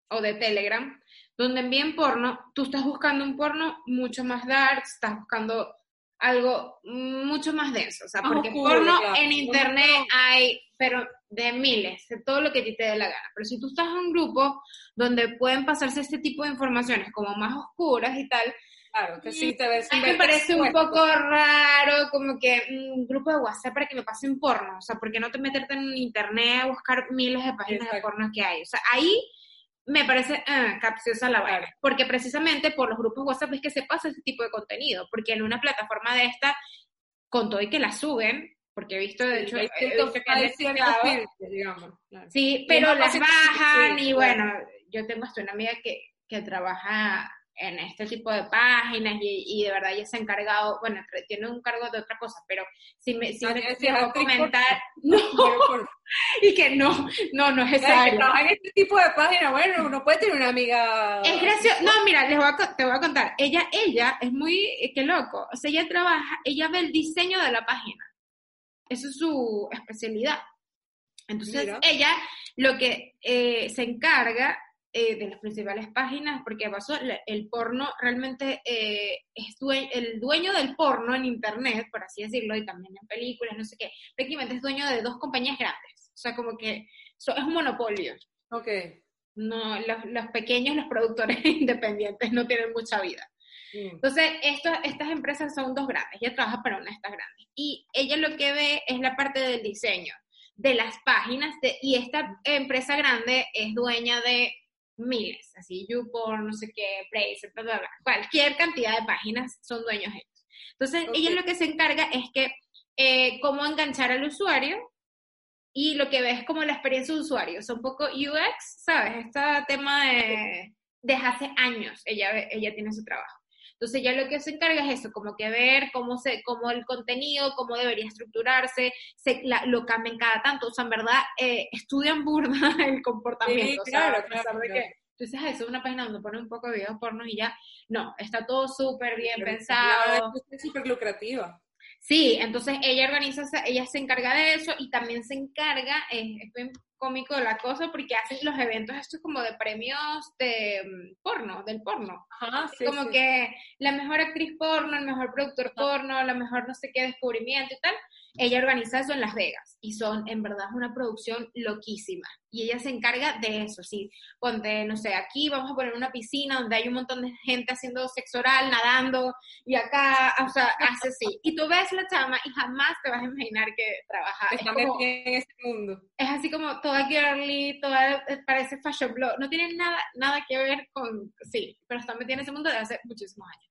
o de Telegram donde envíen porno, tú estás buscando un porno mucho más dark, estás buscando algo mucho más denso, o sea, porque oscuro, porno en internet hay, pero de miles, de todo lo que a ti te dé la gana. Pero si tú estás en un grupo donde pueden pasarse este tipo de informaciones como más oscuras y tal, Claro, que sí te ves a mí me parece un poco raro, como que mm, un grupo de WhatsApp para que me pasen porno. O sea, ¿por qué no te meterte en internet a buscar miles de páginas de porno que hay? O sea, ahí me parece ah, capciosa la vaina. Claro. Porque precisamente por los grupos WhatsApp es que se pasa ese tipo de contenido. Porque en una plataforma de esta, con todo y que la suben, porque he visto, de hecho, he visto que hay digamos. claro. Sí, pero las bajan sí, y bueno, yo tengo hasta una amiga que, que trabaja en este tipo de páginas y, y de verdad ella se ha encargado, bueno, tiene un cargo de otra cosa, pero si me, si Ah, me, actriz por- comentar, <laughs> no, por- y que no, no, no es área. trabaja en este tipo de página, bueno, uno puede tener una amiga. Es gracioso. No, mira, les voy a, te voy a contar. Ella, ella es muy, eh, qué loco. O sea, ella trabaja, ella ve el diseño de la página. Eso es su especialidad. Entonces, Mira. ella lo que eh, se encarga eh, de las principales páginas, porque pasó, el porno realmente eh, es due- el dueño del porno en internet, por así decirlo, y también en películas, no sé qué, prácticamente es dueño de dos compañías grandes. O sea, como que so- es un monopolio. Ok. No, los, los pequeños, los productores <laughs> independientes no tienen mucha vida. Mm. Entonces, esto, estas empresas son dos grandes. Ella trabaja para una de estas grandes. Y ella lo que ve es la parte del diseño de las páginas. de- y esta empresa grande es dueña de miles, así, YouPorn, no sé qué, Bracer, bla, bla, bla. Cualquier cantidad de páginas son dueños ellos. Entonces, ella lo que se encarga es que eh, cómo enganchar al usuario y lo que ves como la experiencia de usuario. Es un poco UX, ¿sabes? Este tema de desde hace años ella, ella tiene su trabajo. Entonces ella lo que se encarga es eso, como que ver cómo se, cómo el contenido, cómo debería estructurarse, se, la- lo cambian cada tanto, o sea, en verdad eh, estudian burda <laughs> el comportamiento, Sí, o sea, claro, a pesar claro, de claro. que "Ah, eso es una página donde ponen un poco de videos pornos y ya, no, está todo súper bien Pero pensado. la- Es súper lucrativa. Sí, entonces ella organiza, ella se encarga de eso y también se encarga, eh, es bien cómico la cosa porque hacen los eventos estos como de premios de mm, porno, del porno. Ajá, sí. como sí. que la mejor actriz porno, el mejor productor porno, la mejor no sé qué descubrimiento y tal. Ella organiza eso en Las Vegas y son, en verdad, una producción loquísima. Y ella se encarga de eso, sí. Ponte, no sé, aquí vamos a poner una piscina donde hay un montón de gente haciendo sexo oral, nadando, y acá, o sea, hace así. Y tú ves la chama y jamás te vas a imaginar que trabaja. Es, Está como- metida en ese mundo. es así como toda girly, toda, eh, parece fashion blog. No tiene nada, nada que ver con, sí, pero está metida en ese mundo desde hace muchísimos años.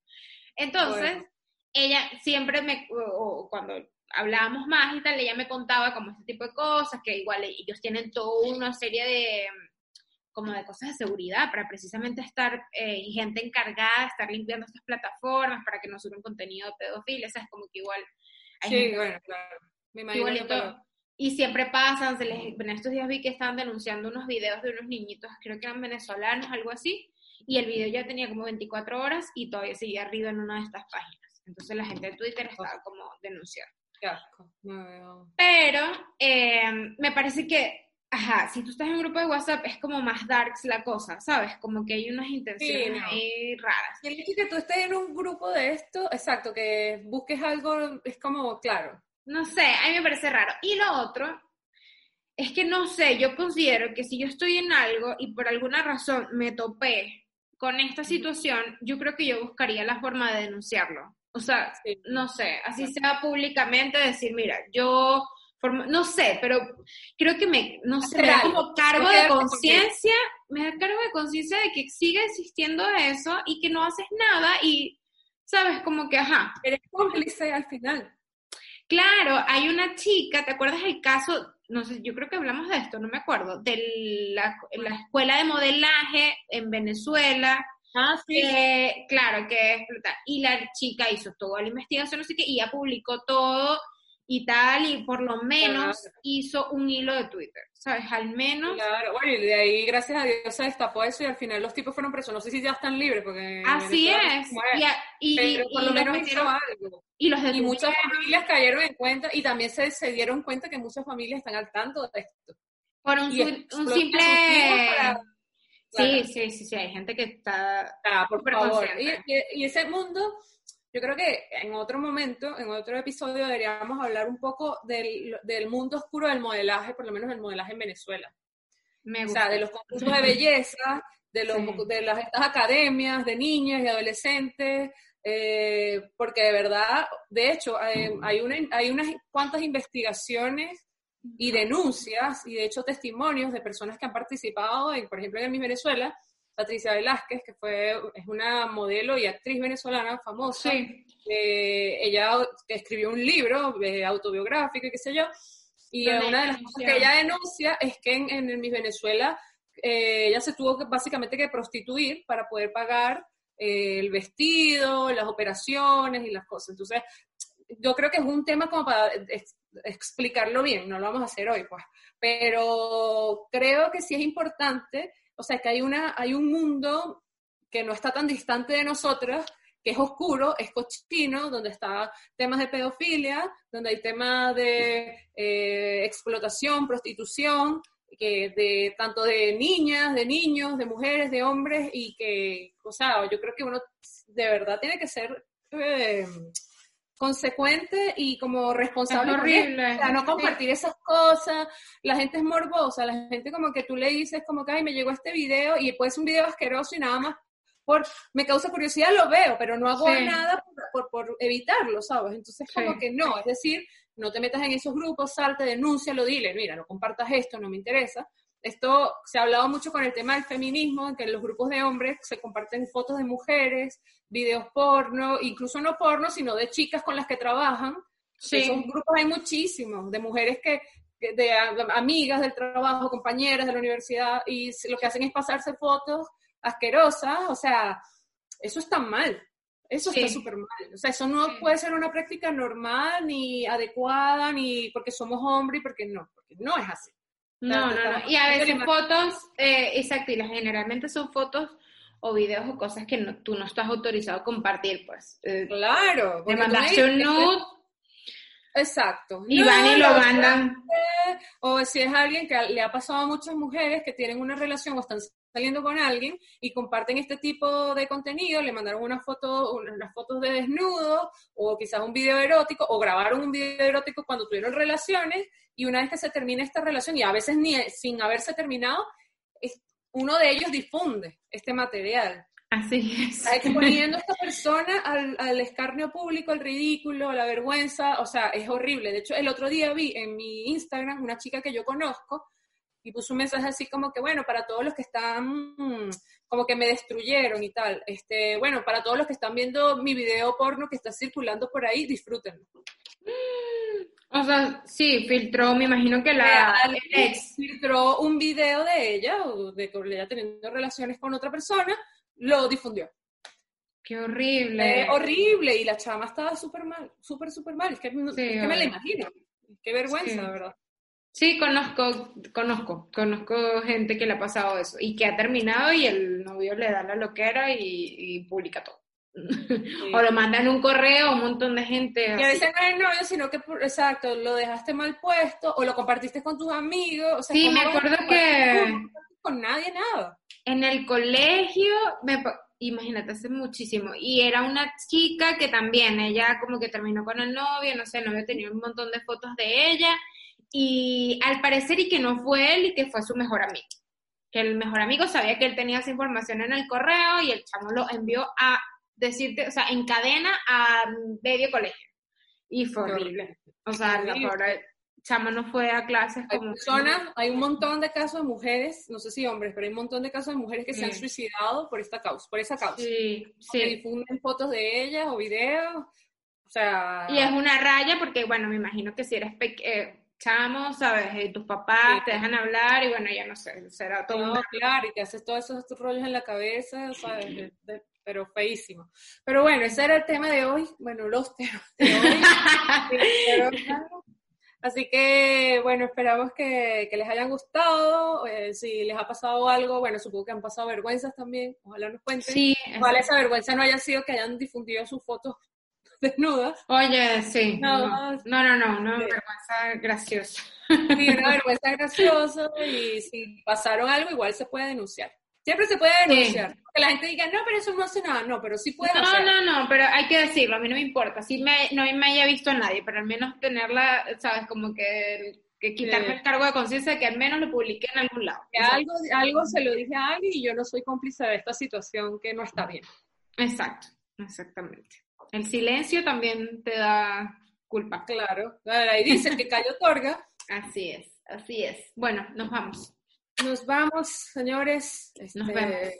Entonces, Bueno. ella siempre me, o, o cuando hablábamos más y tal, ella me contaba como este tipo de cosas, que igual ellos tienen toda una serie de como de cosas de seguridad para precisamente estar eh, y gente encargada de estar limpiando estas plataformas para que no suban contenido de pedofilia, es como que igual hay Sí, gente- bueno, claro. Me imagino igualito. para- Y siempre pasan, se les, en estos días vi que estaban denunciando unos videos de unos niñitos, creo que eran venezolanos, algo así, y el video ya tenía como 24 horas y todavía seguía arriba en una de estas páginas. Entonces la gente de Twitter estaba como denunciando. Qué asco. No veo. Pero eh, me parece que, ajá, si tú estás en un grupo de WhatsApp es como más darks la cosa, ¿sabes? Como que hay unas intenciones no. ahí raras. Y el hecho de que tú estés en un grupo de esto, exacto, que busques algo, es como, claro. No sé, a mí me parece raro. Y lo otro es que no sé, yo considero que si yo estoy en algo y por alguna razón me topé con esta situación, yo creo que yo buscaría la forma de denunciarlo. O sea, Sí. no sé, así sea públicamente decir, mira, yo, no sé, pero creo que me, no sé, me da como cargo de conciencia, me da cargo de conciencia de que sigue existiendo eso y que no haces nada y, sabes, como que, ajá, Eres cómplice al final. Claro, hay una chica, ¿te acuerdas el caso no sé, yo creo que hablamos de esto, no me acuerdo, de la, la escuela de modelaje en Venezuela. Ah, sí. que, claro, que es brutal. Y la chica hizo toda la investigación, sé qué, y ya publicó todo y tal, y por lo menos Claro. hizo un hilo de Twitter, ¿sabes? Al menos. Claro, bueno, y de ahí, gracias a Dios, se destapó eso y al final los tipos fueron presos. No sé si ya están libres, porque. Así es. Y, a- y, pero por y lo menos hizo algo. y los Y detuvieron. muchas familias cayeron en cuenta y también se, se dieron cuenta que muchas familias están al tanto de esto. por un, un simple... Sí, sí, sí, sí, hay gente que está... Ah, por favor. Y, consciente. y- y ese mundo, yo creo que en otro momento, en otro episodio, deberíamos hablar un poco del, del mundo oscuro del modelaje, por lo menos el modelaje en Venezuela. Me O gusta. sea, de los concursos de belleza, de, los, Sí. de las estas academias de niñas y adolescentes, eh, porque de verdad, de hecho, hay, hay, una, hay unas cuantas investigaciones y denuncias y de hecho testimonios de personas que han participado, en, por ejemplo, en Miss Venezuela, Patricia Velázquez, que fue, es una modelo y actriz venezolana famosa, Sí, eh, ella escribió un libro eh, autobiográfico y qué sé yo, y una de las cosas que ella denuncia es que en, en Miss Venezuela eh, ella se tuvo que, básicamente que prostituir para poder pagar eh, el vestido, las operaciones y las cosas. Entonces, yo creo que es un tema como para explicarlo bien, no lo vamos a hacer hoy, pues, pero creo que sí es importante, o sea, que hay, una, hay un mundo que no está tan distante de nosotras, que es oscuro, es cochino, donde está temas de pedofilia, donde hay temas de eh, explotación, prostitución, que de tanto de niñas, de niños, de mujeres, de hombres, y que, o sea, yo creo que uno de verdad tiene que ser eh, consecuente y como responsable. Es horrible. no compartir esas cosas, la gente es morbosa, la gente como que tú le dices como que, ay, me llegó este video, y puede ser un video asqueroso y nada más por, me causa curiosidad, lo veo, pero no hago Sí. nada por, por, por evitarlo, ¿sabes? Entonces, como que no, es decir, no te metas en esos grupos, salte, denúncialo, dile, mira, no compartas esto, no me interesa. Esto se ha hablado mucho con el tema del feminismo, en que en los grupos de hombres se comparten fotos de mujeres, videos porno, incluso no porno, sino de chicas con las que trabajan. sí. Esos grupos hay muchísimos, de mujeres que, que- de amigas del trabajo, compañeras de la universidad, y lo que hacen es pasarse fotos asquerosas, o sea, eso está mal, eso está súper mal, o sea, eso no Sí. puede ser una práctica normal, ni adecuada, ni porque somos hombres y porque no, porque no es así. No, no, no. Y a veces fotos, eh, exacto, y las- generalmente son fotos o videos o cosas que no, tú no estás autorizado a compartir, pues. Eh, Claro. te mandaste un nude Exacto. y No, van y lo mandan. o si es alguien que le ha pasado a muchas mujeres que tienen una relación o están saliendo con alguien y comparten este tipo de contenido, le mandaron una foto, unas fotos de desnudo o quizás un video erótico o grabaron un video erótico cuando tuvieron relaciones y una vez que se termina esta relación y a veces ni sin haberse terminado, es- uno de ellos difunde este material. Así es. Está exponiendo a esta <laughs> persona al, al escarnio público, al ridículo, a la vergüenza, o sea, es horrible. De hecho, el otro día vi en mi Instagram una chica que yo conozco y puso un mensaje así como que, bueno, para todos los que están, mm, como que me destruyeron y tal, este, bueno, para todos los que están viendo mi video porno que está circulando por ahí, disfrútenlo. O sea, sí, filtró, me imagino que la ex. filtró un video de ella, o de que ella teniendo relaciones con otra persona, lo difundió. Qué horrible. Eh, horrible, y la chama estaba súper mal, súper, súper mal. Es que, Sí, es que me la imagino. Qué vergüenza, Sí. verdad. Sí, conozco, conozco, conozco gente que le ha pasado eso y que ha terminado y el novio le da la loquera y, y publica todo. o lo mandan un correo a un montón de gente. Y a veces no es el novio, sino que, exacto, lo dejaste mal puesto o lo compartiste con tus amigos. O sea, Sí, ¿cómo me acuerdo que-? No con nadie nada. En el colegio, me, imagínate, hace muchísimo. Y era una chica que también, ella como que terminó con el novio, no sé, el novio tenía un montón de fotos de ella. Y al parecer, y que no fue él, y que fue su mejor amigo. Que el mejor amigo sabía que él tenía esa información en el correo y el chamo lo envió a decirte, o sea, en cadena a medio colegio. Y fue horrible. O sea, la pobre chama no fue a clases Hay como... personas, hay un montón de casos de mujeres, no sé si hombres, pero hay un montón de casos de mujeres que se han Sí. suicidado por esta causa, por esa causa. Sí, Que sí. difunden fotos de ellas o videos. O sea, Y es una raya porque, bueno, me imagino que si eres pe- eh, chamo, ¿sabes? Y tus papás te dejan hablar y bueno, ya no sé, será todo. No, claro, y te haces todos esos rollos en la cabeza, ¿sabes? pero feísimo. Pero bueno, ese era el tema de hoy, bueno, los temas de hoy. <laughs> Así que, bueno, esperamos que, les hayan gustado. Eh, si les ha pasado algo, bueno, supongo que han pasado vergüenzas también. Ojalá nos cuenten. Sí. Ojalá esa vergüenza no haya sido que hayan difundido sus fotos desnudas. Oye, sí. No, no, no, no, una vergüenza graciosa. Sí, una vergüenza graciosa y si pasaron algo, igual se puede denunciar. Siempre se puede denunciar. Que la gente diga, no, pero eso no hace nada. No, pero sí puede No, no, no, pero hay que decirlo. A mí no me importa. Si me, no me haya visto a nadie, pero al menos tenerla, ¿sabes? Como que, que quitarme el cargo de conciencia de que al menos lo publiqué en algún lado. Que algo, algo se lo dije a alguien y yo no soy cómplice de esta situación que no está bien. Exacto, exactamente. El silencio también te da culpa. Claro. Ahí dice que callo otorga. <laughs> Así es, así es. Bueno, nos vamos. Nos vamos, señores. nos este, vemos.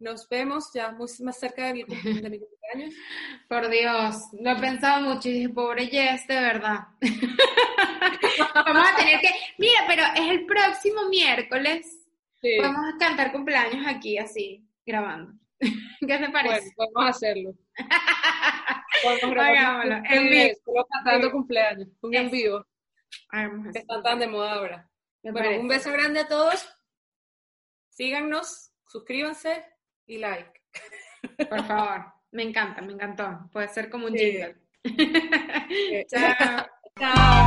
Nos vemos ya muy más cerca de mi, cumpleaños. <laughs> Por Dios, lo he pensado mucho y dije, pobre Jess, de verdad. <laughs> Vamos a tener que. Mira, pero es el próximo miércoles. Sí. Vamos a cantar cumpleaños aquí, así, grabando. ¿Qué te parece? Bueno, vamos a hacerlo. Hagámoslo. En vivo. cantando cumpleaños. Un en vivo. Que están tan de moda ahora. Bueno, un beso grande a todos. Síganos, suscríbanse y like. <laughs> Por favor, me encanta, me encantó. Puede ser como un jingle. <laughs> Chao. Chao.